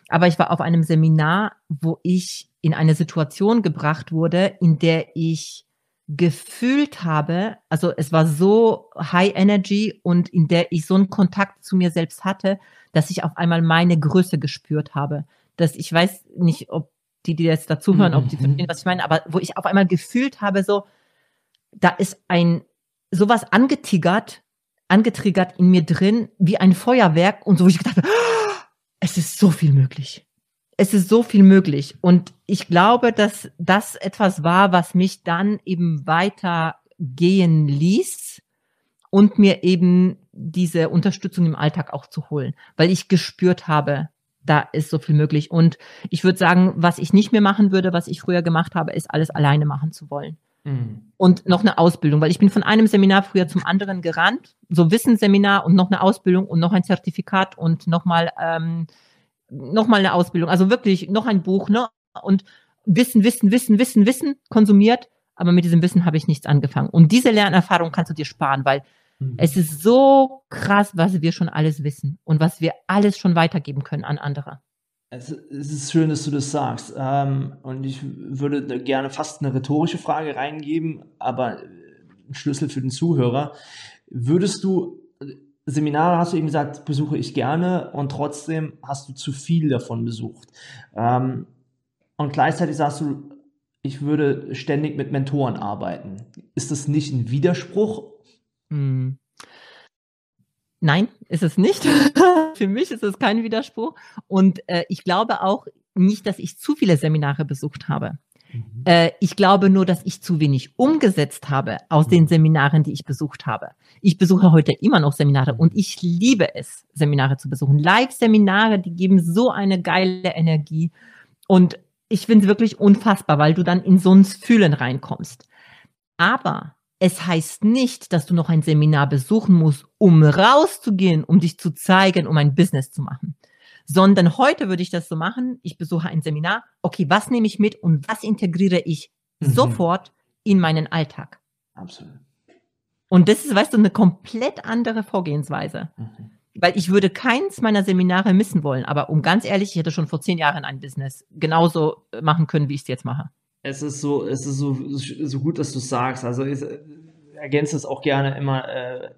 Aber ich war auf einem Seminar, wo ich in eine Situation gebracht wurde, in der ich gefühlt habe, also es war so High Energy und in der ich so einen Kontakt zu mir selbst hatte, dass ich auf einmal meine Größe gespürt habe. Dass ich weiß nicht, ob die, die jetzt dazuhören, mhm. ob die verstehen, was ich meine, aber wo ich auf einmal gefühlt habe, so, da ist ein sowas angetigert, angetriggert in mir drin, wie ein Feuerwerk und so, wo ich gedacht habe, <gasps> es ist so viel möglich. Es ist so viel möglich. Und ich glaube, dass das etwas war, was mich dann eben weitergehen ließ und mir eben diese Unterstützung im Alltag auch zu holen, weil ich gespürt habe, da ist so viel möglich. Und ich würde sagen, was ich nicht mehr machen würde, was ich früher gemacht habe, ist alles alleine machen zu wollen. Mhm. Und noch eine Ausbildung, weil ich bin von einem Seminar früher zum anderen gerannt, so Wissensseminar und noch eine Ausbildung und noch ein Zertifikat und nochmal ähm, noch mal eine Ausbildung. Also wirklich noch ein Buch, ne? Und Wissen, Wissen, Wissen, Wissen, Wissen konsumiert, aber mit diesem Wissen habe ich nichts angefangen. Und diese Lernerfahrung kannst du dir sparen, weil mhm. es ist so krass, was wir schon alles wissen und was wir alles schon weitergeben können an andere. Es, ist schön, dass du das sagst. Ähm, und ich würde gerne fast eine rhetorische Frage reingeben, aber ein Schlüssel für den Zuhörer. Würdest du, Seminare hast du eben gesagt, besuche ich gerne und trotzdem hast du zu viel davon besucht. Ähm, und gleichzeitig sagst du, ich würde ständig mit Mentoren arbeiten. Ist das nicht ein Widerspruch? Hm. Nein, ist es nicht. <laughs> Für mich ist es kein Widerspruch. Und äh, ich glaube auch nicht, dass ich zu viele Seminare besucht habe. Mhm. Äh, ich glaube nur, dass ich zu wenig umgesetzt habe aus den Seminaren, die ich besucht habe. Ich besuche heute immer noch Seminare und ich liebe es, Seminare zu besuchen. Live-Seminare, die geben so eine geile Energie. Und ich finde es wirklich unfassbar, weil du dann in so ein Fühlen reinkommst. Aber es heißt nicht, dass du noch ein Seminar besuchen musst, um rauszugehen, um dich zu zeigen, um ein Business zu machen. Sondern heute würde ich das so machen, ich besuche ein Seminar, okay, was nehme ich mit und was integriere ich mhm. sofort in meinen Alltag? Absolut. Und das ist, weißt du, eine komplett andere Vorgehensweise. Mhm. Weil ich würde keins meiner Seminare missen wollen. Aber um ganz ehrlich, ich hätte schon vor zehn Jahren ein Business genauso machen können, wie ich es jetzt mache es ist so, es ist so, so gut, dass du sagst. Also ich ergänze es auch gerne immer. Äh,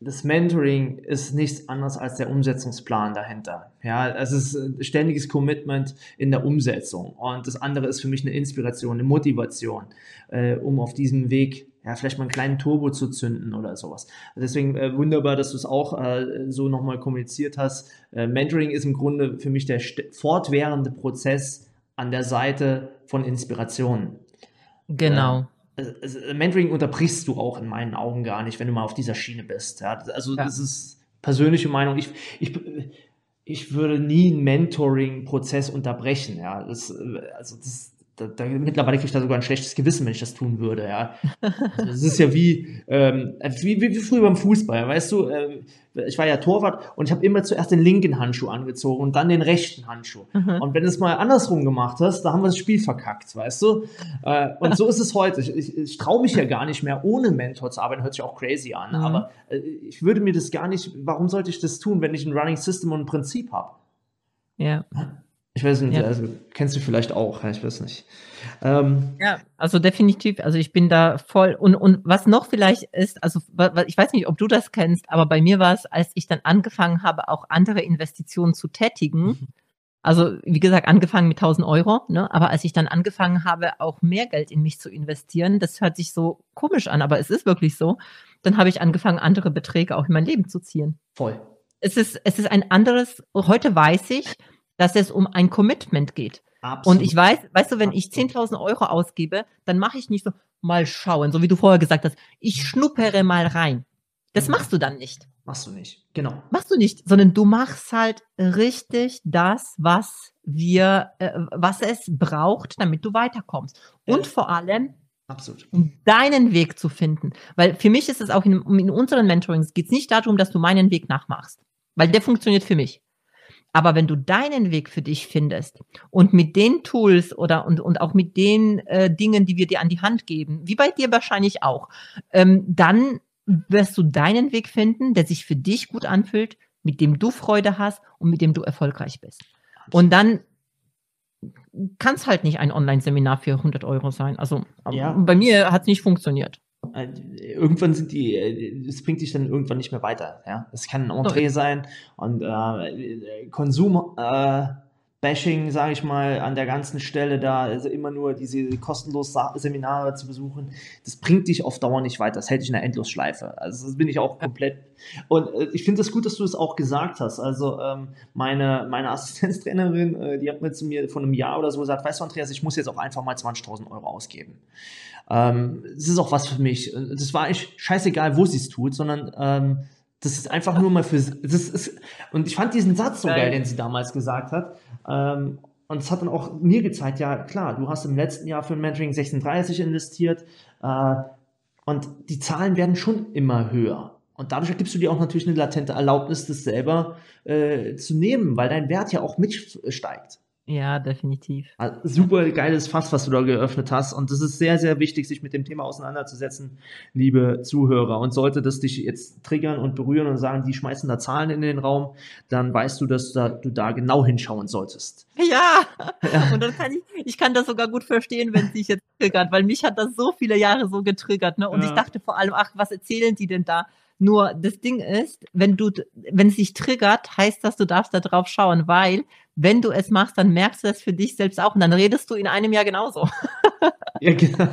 das Mentoring ist nichts anderes als der Umsetzungsplan dahinter. Ja, es ist ein ständiges Commitment in der Umsetzung. Und das andere ist für mich eine Inspiration, eine Motivation, äh, um auf diesem Weg ja, vielleicht mal einen kleinen Turbo zu zünden oder sowas. Deswegen äh, wunderbar, dass du es auch äh, so nochmal kommuniziert hast. Äh, Mentoring ist im Grunde für mich der fortwährende Prozess an der Seite von Inspirationen. Genau. Äh, Mentoring unterbrichst du auch in meinen Augen gar nicht, wenn du mal auf dieser Schiene bist. Ja, also ja. das ist persönliche Meinung. Ich, ich, ich würde nie einen Mentoring-Prozess unterbrechen. Ja, das, also das, da, da, mittlerweile kriege ich da sogar ein schlechtes Gewissen, wenn ich das tun würde, ja. Also, das ist ja wie, ähm, wie, wie, wie früher beim Fußball, weißt du, äh, ich war ja Torwart und ich habe immer zuerst den linken Handschuh angezogen und dann den rechten Handschuh. Mhm. Und wenn du es mal andersrum gemacht hast, da haben wir das Spiel verkackt, weißt du? Äh, und so ist es heute. Ich, ich, ich traue mich ja gar nicht mehr, ohne Mentor zu arbeiten, hört sich auch crazy an, mhm. aber äh, ich würde mir das gar nicht, warum sollte ich das tun, wenn ich ein Running System und ein Prinzip habe? Ja. Ich weiß nicht, ja. also kennst du vielleicht auch, ich weiß nicht. Ähm, ja, also definitiv, also ich bin da voll und, und was noch vielleicht ist, also ich weiß nicht, ob du das kennst, aber bei mir war es, als ich dann angefangen habe, auch andere Investitionen zu tätigen, mhm. also wie gesagt, angefangen mit 1000 Euro, ne, aber als ich dann angefangen habe, auch mehr Geld in mich zu investieren, das hört sich so komisch an, aber es ist wirklich so, dann habe ich angefangen, andere Beträge auch in mein Leben zu ziehen. Voll. Es ist, es ist ein anderes, heute weiß ich, dass es um ein Commitment geht. Absolut. Und ich weiß, weißt du, wenn ich 10.000 Euro ausgebe, dann mache ich nicht so, mal schauen, so wie du vorher gesagt hast, ich schnuppere mal rein. Das machst du dann nicht. Machst du nicht, genau. Machst du nicht, sondern du machst halt richtig das, was wir, äh, was es braucht, damit du weiterkommst. Und äh, vor allem, Absolut. um deinen Weg zu finden. Weil für mich ist es auch in, in unseren Mentorings, geht es nicht darum, dass du meinen Weg nachmachst. Weil der funktioniert für mich. Aber wenn du deinen Weg für dich findest und mit den Tools oder und, und auch mit den äh, Dingen, die wir dir an die Hand geben, wie bei dir wahrscheinlich auch, ähm, dann wirst du deinen Weg finden, der sich für dich gut anfühlt, mit dem du Freude hast und mit dem du erfolgreich bist. Und dann kann es halt nicht ein Online-Seminar für 100 Euro sein. Also ja. bei mir hat es nicht funktioniert. Äh, irgendwann sind die, es äh, bringt dich dann irgendwann nicht mehr weiter. Ja, es kann ein Entree sein und äh, Konsum. Äh, Bashing, sage ich mal, an der ganzen Stelle da, also immer nur diese kostenlosen Seminare zu besuchen, das bringt dich auf Dauer nicht weiter. Das hält dich in einer Endlosschleife. Also das bin ich auch komplett. Und äh, ich finde es das gut, dass du es das auch gesagt hast. Also ähm, meine, meine Assistenztrainerin, äh, die hat mir zu mir vor einem Jahr oder so gesagt, weißt du, Andreas, ich muss jetzt auch einfach mal 20.000 Euro ausgeben. Ähm, das ist auch was für mich. Das war echt scheißegal, wo sie es tut, sondern ähm, das ist einfach nur mal für. Das ist, und ich fand diesen Satz so geil, den sie damals gesagt hat. Ähm, und es hat dann auch mir gezeigt, ja klar, du hast im letzten Jahr für ein Mentoring 36 investiert äh, und die Zahlen werden schon immer höher. Und dadurch gibst du dir auch natürlich eine latente Erlaubnis, das selber äh, zu nehmen, weil dein Wert ja auch mitsteigt. Ja, definitiv. Also, super geiles Fass, was du da geöffnet hast. Und es ist sehr, sehr wichtig, sich mit dem Thema auseinanderzusetzen, liebe Zuhörer. Und sollte das dich jetzt triggern und berühren und sagen, die schmeißen da Zahlen in den Raum, dann weißt du, dass da, du da genau hinschauen solltest. Ja. ja. Und dann kann ich, ich kann das sogar gut verstehen, wenn es dich jetzt triggert, weil mich hat das so viele Jahre so getriggert. Ne? Und ja. ich dachte vor allem, ach, was erzählen die denn da? Nur das Ding ist, wenn du, wenn es dich triggert, heißt das, du darfst da drauf schauen, weil wenn du es machst, dann merkst du das für dich selbst auch und dann redest du in einem Jahr genauso. <laughs> ja, genau.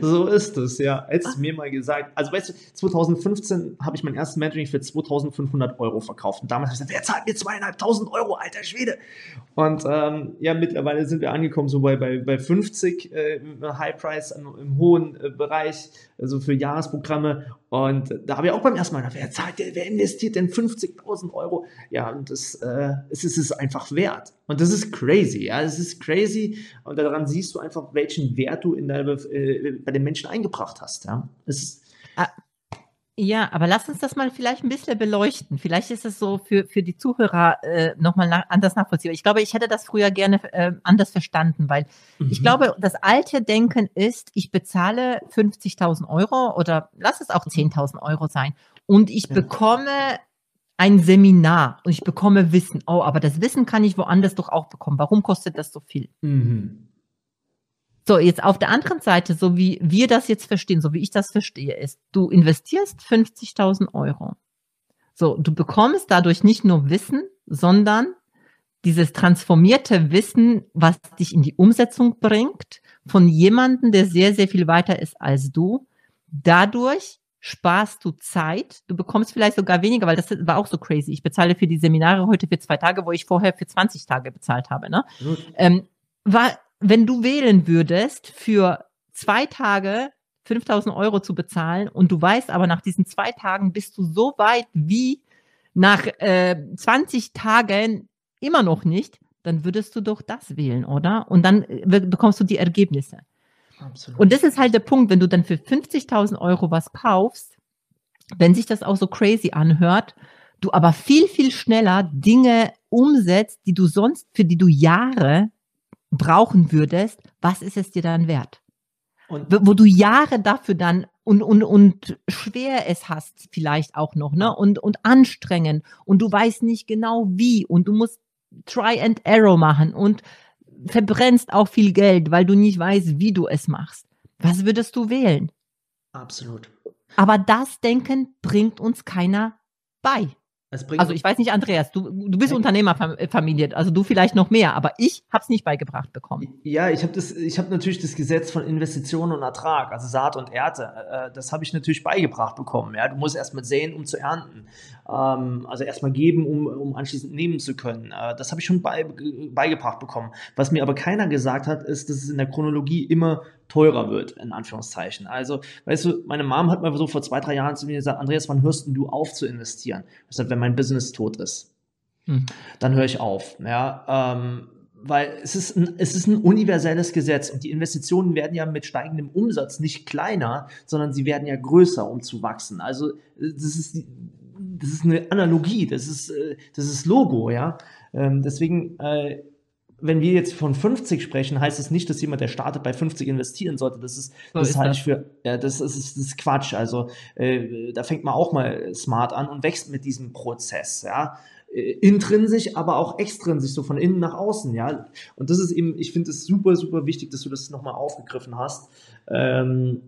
So ist es, ja. Hättest du mir mal gesagt. Also weißt du, 2015 habe ich mein erstes Mentoring für 2500 Euro verkauft. Und damals habe ich gesagt, wer zahlt mir zweieinhalbtausend Euro, alter Schwede? Und ähm, ja, mittlerweile sind wir angekommen so bei, bei, bei 50 äh, High Price im, im hohen äh, Bereich, also für Jahresprogramme. Und da habe ich auch beim ersten Mal gedacht, wer zahlt, wer investiert denn 50.000 Euro? Ja, und das, äh, es ist einfach wert. Und das ist crazy, ja, es ist crazy. Und daran siehst du einfach, welchen Wert du in der, äh, bei den Menschen eingebracht hast, ja. Es ist, ah, ja, aber lass uns das mal vielleicht ein bisschen beleuchten. Vielleicht ist es so für, für die Zuhörer äh, nochmal nach, anders nachvollziehbar. Ich glaube, ich hätte das früher gerne äh, anders verstanden, weil mhm. ich glaube, das alte Denken ist, ich bezahle 50.000 Euro oder lass es auch 10.000 Euro sein und ich ja. bekomme ein Seminar und ich bekomme Wissen. Oh, aber das Wissen kann ich woanders doch auch bekommen. Warum kostet das so viel? Mhm. So, jetzt auf der anderen Seite, so wie wir das jetzt verstehen, so wie ich das verstehe, ist, du investierst 50.000 Euro. So, du bekommst dadurch nicht nur Wissen, sondern dieses transformierte Wissen, was dich in die Umsetzung bringt, von jemandem, der sehr, sehr viel weiter ist als du. Dadurch sparst du Zeit. Du bekommst vielleicht sogar weniger, weil das war auch so crazy. Ich bezahle für die Seminare heute für zwei Tage, wo ich vorher für 20 Tage bezahlt habe. Ne? Ähm, war, wenn du wählen würdest, für zwei Tage 5000 Euro zu bezahlen und du weißt aber nach diesen zwei Tagen bist du so weit wie nach äh, 20 Tagen immer noch nicht, dann würdest du doch das wählen, oder? Und dann äh, bekommst du die Ergebnisse. Absolut. Und das ist halt der Punkt, wenn du dann für 50.000 Euro was kaufst, wenn sich das auch so crazy anhört, du aber viel, viel schneller Dinge umsetzt, die du sonst, für die du Jahre brauchen würdest, was ist es dir dann wert? Und wo du Jahre dafür dann und, und, und schwer es hast vielleicht auch noch, ne? Und, und anstrengend und du weißt nicht genau wie und du musst Try and Error machen und verbrennst auch viel Geld, weil du nicht weißt, wie du es machst. Was würdest du wählen? Absolut. Aber das Denken bringt uns keiner bei also ich weiß nicht, Andreas, du, du bist Unternehmerfamilie, also du vielleicht noch mehr, aber ich habe es nicht beigebracht bekommen. Ja, ich habe habe natürlich das Gesetz von Investition und Ertrag, also Saat und Ernte, äh, das habe ich natürlich beigebracht bekommen. Ja, du musst erstmal säen, um zu ernten. Ähm, also erstmal geben, um, um anschließend nehmen zu können. Äh, das habe ich schon bei, beigebracht bekommen. Was mir aber keiner gesagt hat, ist, dass es in der Chronologie immer teurer wird, in Anführungszeichen. Also, weißt du, meine Mom hat mal so vor zwei, drei Jahren zu mir gesagt, Andreas, wann hörst du auf zu investieren? Ich sage, wenn mein Business tot ist, hm. dann höre ich auf. Ja, ähm, weil es ist, ein, es ist ein universelles Gesetz und die Investitionen werden ja mit steigendem Umsatz nicht kleiner, sondern sie werden ja größer, um zu wachsen. Also das ist, das ist eine Analogie, das ist, äh, das ist Logo, ja. Ähm, deswegen äh, wenn wir jetzt von 50 sprechen, heißt es das nicht, dass jemand, der startet, bei 50 investieren sollte. Das ist, so das ist halt für, ja, das ist, das ist Quatsch. Also äh, da fängt man auch mal smart an und wächst mit diesem Prozess, ja. Äh, intrinsisch, aber auch extrinsisch, so von innen nach außen, ja. Und das ist eben, ich finde es super, super wichtig, dass du das nochmal aufgegriffen hast. Ähm,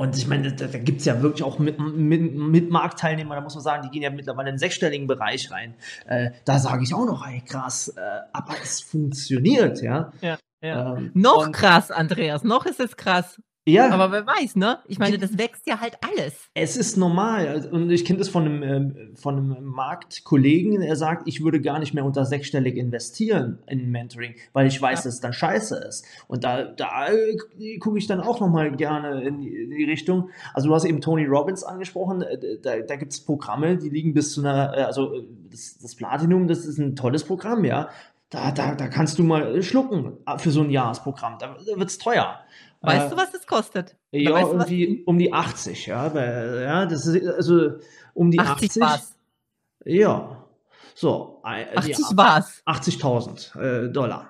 und ich meine, da, da gibt es ja wirklich auch mit, mit, mit, Marktteilnehmer, da muss man sagen, die gehen ja mittlerweile in den sechsstelligen Bereich rein. Äh, da sage ich auch noch, ey, krass, äh, aber es funktioniert, ja. ja, ja. Ähm, noch krass, Andreas, noch ist es krass. Ja. Aber wer weiß, ne? Ich meine, das wächst ja halt alles. Es ist normal. Und ich kenne das von einem, ähm, von einem Marktkollegen, der sagt, ich würde gar nicht mehr unter sechsstellig investieren in Mentoring, weil ich weiß, ja. dass es dann scheiße ist. Und da, da gucke ich dann auch nochmal gerne in die, in die, Richtung. Also du hast eben Tony Robbins angesprochen. Äh, da, da gibt es Programme, die liegen bis zu einer, äh, also äh, das, das Platinum, das ist ein tolles Programm, ja. Da, da, da kannst du mal schlucken für so ein Jahresprogramm. Da, da wird es teuer. Weißt äh, du, was das kostet? Ja, weißt um, die, um die 80, ja. Weil, ja, das ist also um die 80. 80 war's. Ja. So. 80 ja, war's. 80.000 äh, Dollar.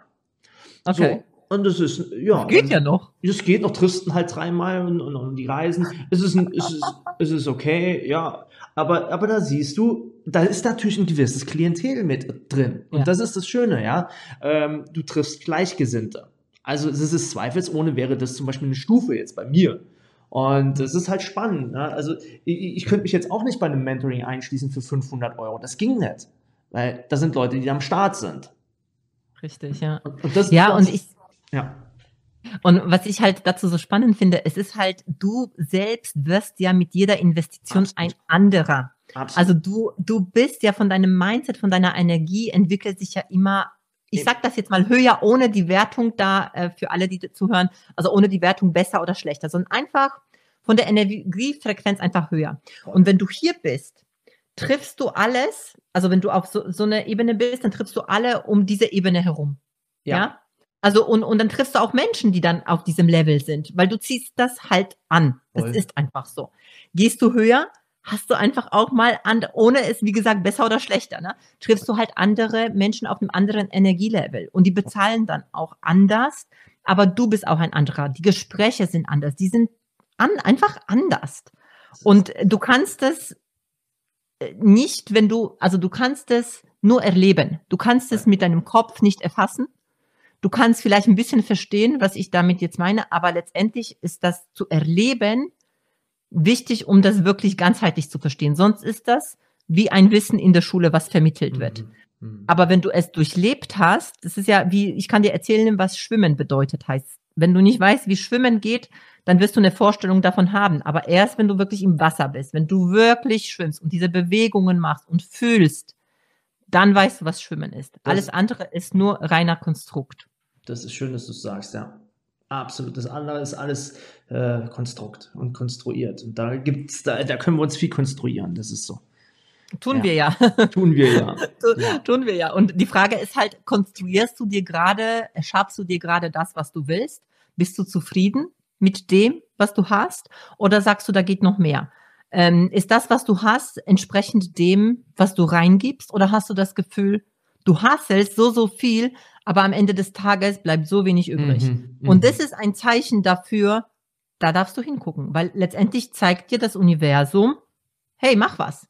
Okay. So. Und das ist, ja. Das geht ja noch. Das geht noch, Tristen halt dreimal und, und, und die Reisen. Es ist, ein, es, ist, es ist okay, ja. Aber, aber da siehst du, da ist natürlich ein gewisses Klientel mit drin. Und ja. das ist das Schöne, ja. Ähm, du triffst Gleichgesinnte. Also es ist zweifelsohne wäre das zum Beispiel eine Stufe jetzt bei mir. Und das ist halt spannend. Ne? Also ich, ich könnte mich jetzt auch nicht bei einem Mentoring einschließen für 500 Euro. Das ging nicht. Weil da sind Leute, die am Start sind. Richtig, ja. Und, und das, ja, und ich. Ja. Und was ich halt dazu so spannend finde, es ist halt, du selbst wirst ja mit jeder Investition Absolut. ein anderer. Absolut. Also du, du bist ja von deinem Mindset, von deiner Energie entwickelt sich ja immer ich sage das jetzt mal höher, ohne die Wertung da äh, für alle, die zuhören, also ohne die Wertung besser oder schlechter, sondern einfach von der Energiefrequenz einfach höher. Und wenn du hier bist, triffst du alles, also wenn du auf so, so eine Ebene bist, dann triffst du alle um diese Ebene herum. Ja. ja? Also und, und dann triffst du auch Menschen, die dann auf diesem Level sind, weil du ziehst das halt an. Das Voll. ist einfach so. Gehst du höher, hast du einfach auch mal, an, ohne es, wie gesagt, besser oder schlechter, ne, triffst du halt andere Menschen auf einem anderen Energielevel und die bezahlen dann auch anders, aber du bist auch ein anderer. Die Gespräche sind anders, die sind an, einfach anders. Und du kannst es äh, nicht, wenn du, also du kannst es nur erleben. Du kannst es mit deinem Kopf nicht erfassen. Du kannst vielleicht ein bisschen verstehen, was ich damit jetzt meine, aber letztendlich ist das zu erleben wichtig, um das wirklich ganzheitlich zu verstehen. Sonst ist das wie ein Wissen in der Schule, was vermittelt wird. Mhm. mhm. Aber wenn du es durchlebt hast, das ist ja wie, ich kann dir erzählen, was Schwimmen bedeutet heißt. Wenn du nicht weißt, wie Schwimmen geht, dann wirst du eine Vorstellung davon haben. Aber erst, wenn du wirklich im Wasser bist, wenn du wirklich schwimmst und diese Bewegungen machst und fühlst, dann weißt du, was Schwimmen ist. Alles andere ist nur reiner Konstrukt. Das ist schön, dass du es sagst, ja. Absolut. Das andere ist alles äh, Konstrukt und konstruiert. Und da gibt's, da, da können wir uns viel konstruieren. Das ist so. Tun Ja. wir ja. <laughs> Tun wir ja. <laughs> Tu- Ja. Tun wir ja. Und die Frage ist halt, konstruierst du dir gerade, schaffst du dir gerade das, was du willst? Bist du zufrieden mit dem, was du hast? Oder sagst du, da geht noch mehr? Ähm, ist das, was du hast, entsprechend dem, was du reingibst? Oder hast du das Gefühl, du hasselst so, so viel, aber am Ende des Tages bleibt so wenig übrig? Mhm, Und mhm. das ist ein Zeichen dafür, da darfst du hingucken, weil letztendlich zeigt dir das Universum, hey, mach was.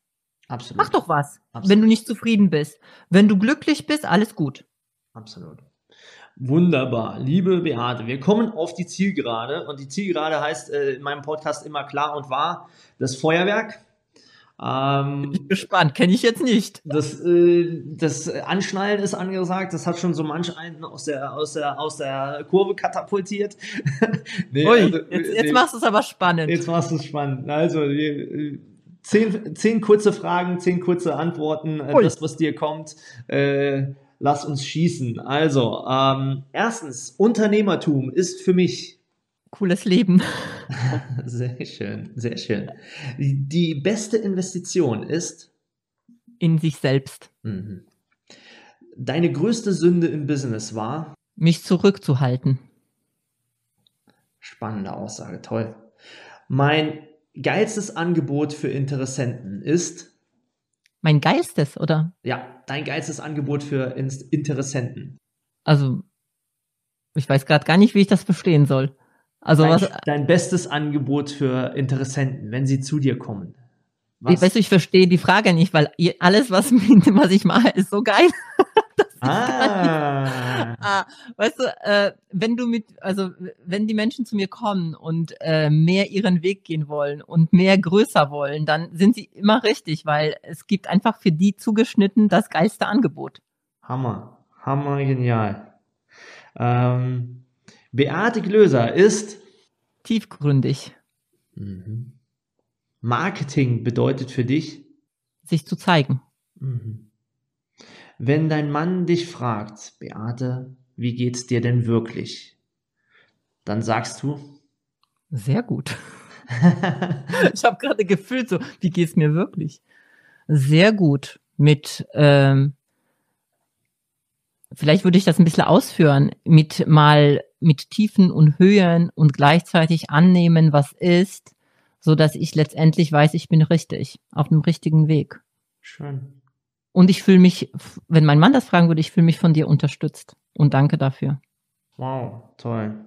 Absolut. Mach doch was, Absolut. wenn du nicht zufrieden bist. Wenn du glücklich bist, alles gut. Absolut. Wunderbar, liebe Beate, wir kommen auf die Zielgerade und die Zielgerade heißt äh, in meinem Podcast immer klar und wahr das Feuerwerk. Ähm, Ich bin gespannt, kenne ich jetzt nicht. das, äh, das Anschnallen ist angesagt, das hat schon so manch einen aus der, aus der, aus der Kurve katapultiert. <laughs> nee, Ui, also, jetzt, nee, jetzt machst du es aber spannend. Jetzt machst du es spannend. Also, zehn, zehn kurze Fragen, zehn kurze Antworten, äh, Ui. das, was dir kommt. Äh, lass uns schießen. Also, ähm, erstens, Unternehmertum ist für mich Cooles Leben. <laughs> sehr schön, sehr schön. Die beste Investition ist In sich selbst. mhm. deine größte Sünde im Business war Mich zurückzuhalten. spannende Aussage, toll. Mein geilstes Angebot für Interessenten ist Mein geilstes, oder? Ja, dein geilstes Angebot für Interessenten. Also, ich weiß gerade gar nicht, wie ich das verstehen soll. Also, Dein, was, dein bestes Angebot für Interessenten, wenn sie zu dir kommen. ich weiß, ich verstehe die Frage nicht, weil alles, was, <laughs> was ich mache, ist so geil. <laughs> Ah, Ah, weißt du, äh, wenn du mit, also wenn die Menschen zu mir kommen und äh, mehr ihren Weg gehen wollen und mehr größer wollen, dann sind sie immer richtig, weil es gibt einfach für die zugeschnitten das geilste Angebot. Hammer, Hammer, genial. Ähm, Beate Glöser ist Tiefgründig, mhm. Marketing bedeutet für dich, sich zu zeigen. mhm. wenn dein Mann dich fragt, Beate, wie geht's dir denn wirklich? Dann sagst du, Sehr gut. <laughs> Ich habe gerade gefühlt so, wie geht's mir wirklich? Sehr gut. Mit, ähm, vielleicht würde ich das ein bisschen ausführen, mit mal mit Tiefen und Höhen und gleichzeitig annehmen, was ist, so dass ich letztendlich weiß, ich bin richtig, auf dem richtigen Weg. schön. Und ich fühle mich, wenn mein Mann das fragen würde, ich fühle mich von dir unterstützt. Und danke dafür. Wow, toll.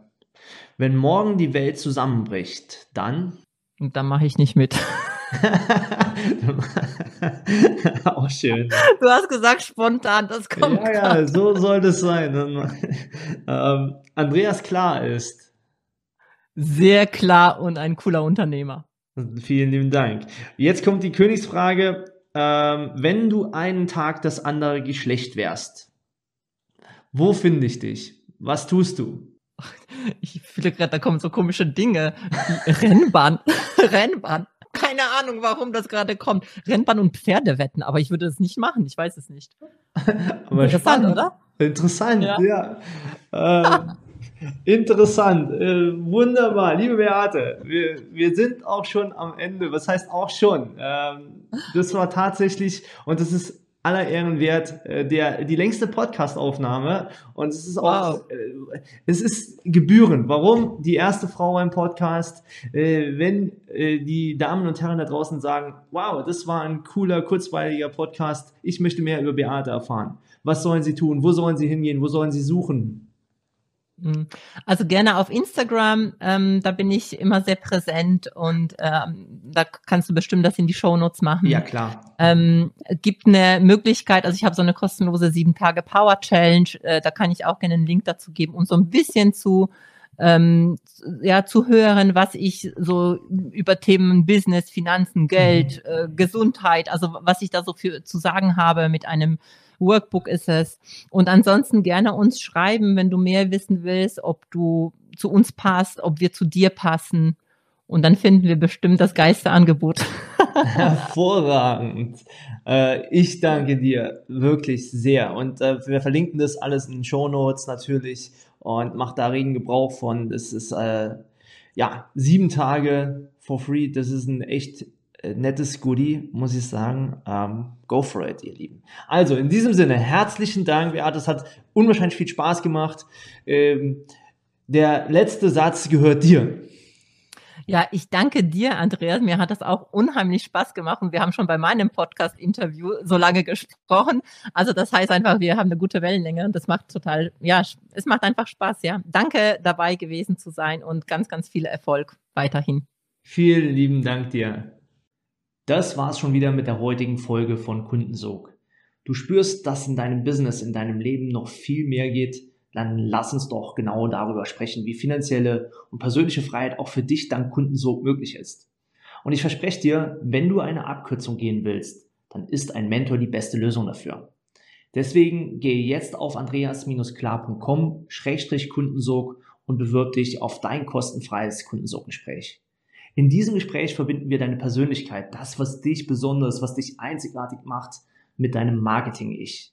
Wenn morgen die Welt zusammenbricht, dann. Und da mache ich nicht mit. <laughs> <laughs> Auch schön. Du hast gesagt spontan, das kommt. Ja, ja, so soll das sein. ähm, Andreas Klar ist. Sehr klar und ein cooler Unternehmer. Vielen lieben Dank. Jetzt kommt die Königsfrage. Ähm, wenn du einen Tag das andere Geschlecht wärst, wo finde ich dich? Was tust du? Ich fühle gerade, da kommen so komische Dinge. Rennbahn. <laughs> Rennbahn. Keine Ahnung, warum das gerade kommt. Rennbahn und Pferdewetten, aber ich würde das nicht machen. Ich weiß es nicht. <laughs> Aber Interessant, spannend. oder? Interessant, ja. Ja. Ähm, interessant, äh, wunderbar, liebe Beate, wir, wir sind auch schon am Ende. Was heißt auch schon? Ähm, das war tatsächlich, und das ist aller Ehren wert, äh, der, die längste Podcast-Aufnahme. Und es ist auch, Wow. äh, es ist gebührend. Warum? Die erste Frau beim Podcast, äh, wenn die Damen und Herren da draußen sagen, wow, das war ein cooler, kurzweiliger Podcast, ich möchte mehr über Beate erfahren. Was sollen sie tun? Wo sollen sie hingehen? Wo sollen sie suchen? Mhm. Also gerne auf Instagram, ähm, da bin ich immer sehr präsent und ähm, da kannst du bestimmt das in die Shownotes machen. Ja, klar. Ähm, gibt eine Möglichkeit, also ich habe so eine kostenlose sieben Tage Power Challenge, äh, da kann ich auch gerne einen Link dazu geben, um so ein bisschen zu ähm, ja zu hören, was ich so über Themen Business, Finanzen, Geld, äh, Gesundheit, also was ich da so für zu sagen habe mit einem Workbook ist es. Und ansonsten gerne uns schreiben, wenn du mehr wissen willst, ob du zu uns passt, ob wir zu dir passen. Und dann finden wir bestimmt das geilste Angebot. <laughs> <laughs> Hervorragend. Äh, ich danke dir wirklich sehr. Und äh, wir verlinken das alles in den Show Notes natürlich und macht da regen Gebrauch von. Das ist äh, ja sieben Tage for free. Das ist ein echt äh, nettes Goodie, muss ich sagen. Ähm, go for it, ihr Lieben. Also, in diesem Sinne, herzlichen Dank, Beate. Es hat unwahrscheinlich viel Spaß gemacht. Ähm, der letzte Satz gehört dir. Ja, ich danke dir, Andreas. Mir hat das auch unheimlich Spaß gemacht und wir haben schon bei meinem Podcast-Interview so lange gesprochen. Also das heißt einfach, wir haben eine gute Wellenlänge und das macht total, ja, es macht einfach Spaß, ja. Danke dabei gewesen zu sein und ganz, ganz viel Erfolg weiterhin. Vielen lieben Dank dir. Das war's schon wieder mit der heutigen Folge von Kundensog. Du spürst, dass in deinem Business, in deinem Leben noch viel mehr geht, dann lass uns doch genau darüber sprechen, wie finanzielle und persönliche Freiheit auch für dich dank Kundensog möglich ist. Und ich verspreche dir, wenn du eine Abkürzung gehen willst, dann ist ein Mentor die beste Lösung dafür. Deswegen gehe jetzt auf andreas-klar.com-kundensog und bewirb dich auf dein kostenfreies Kundensoggespräch. In diesem Gespräch verbinden wir deine Persönlichkeit, das, was dich besonders, was dich einzigartig macht, mit deinem Marketing-Ich,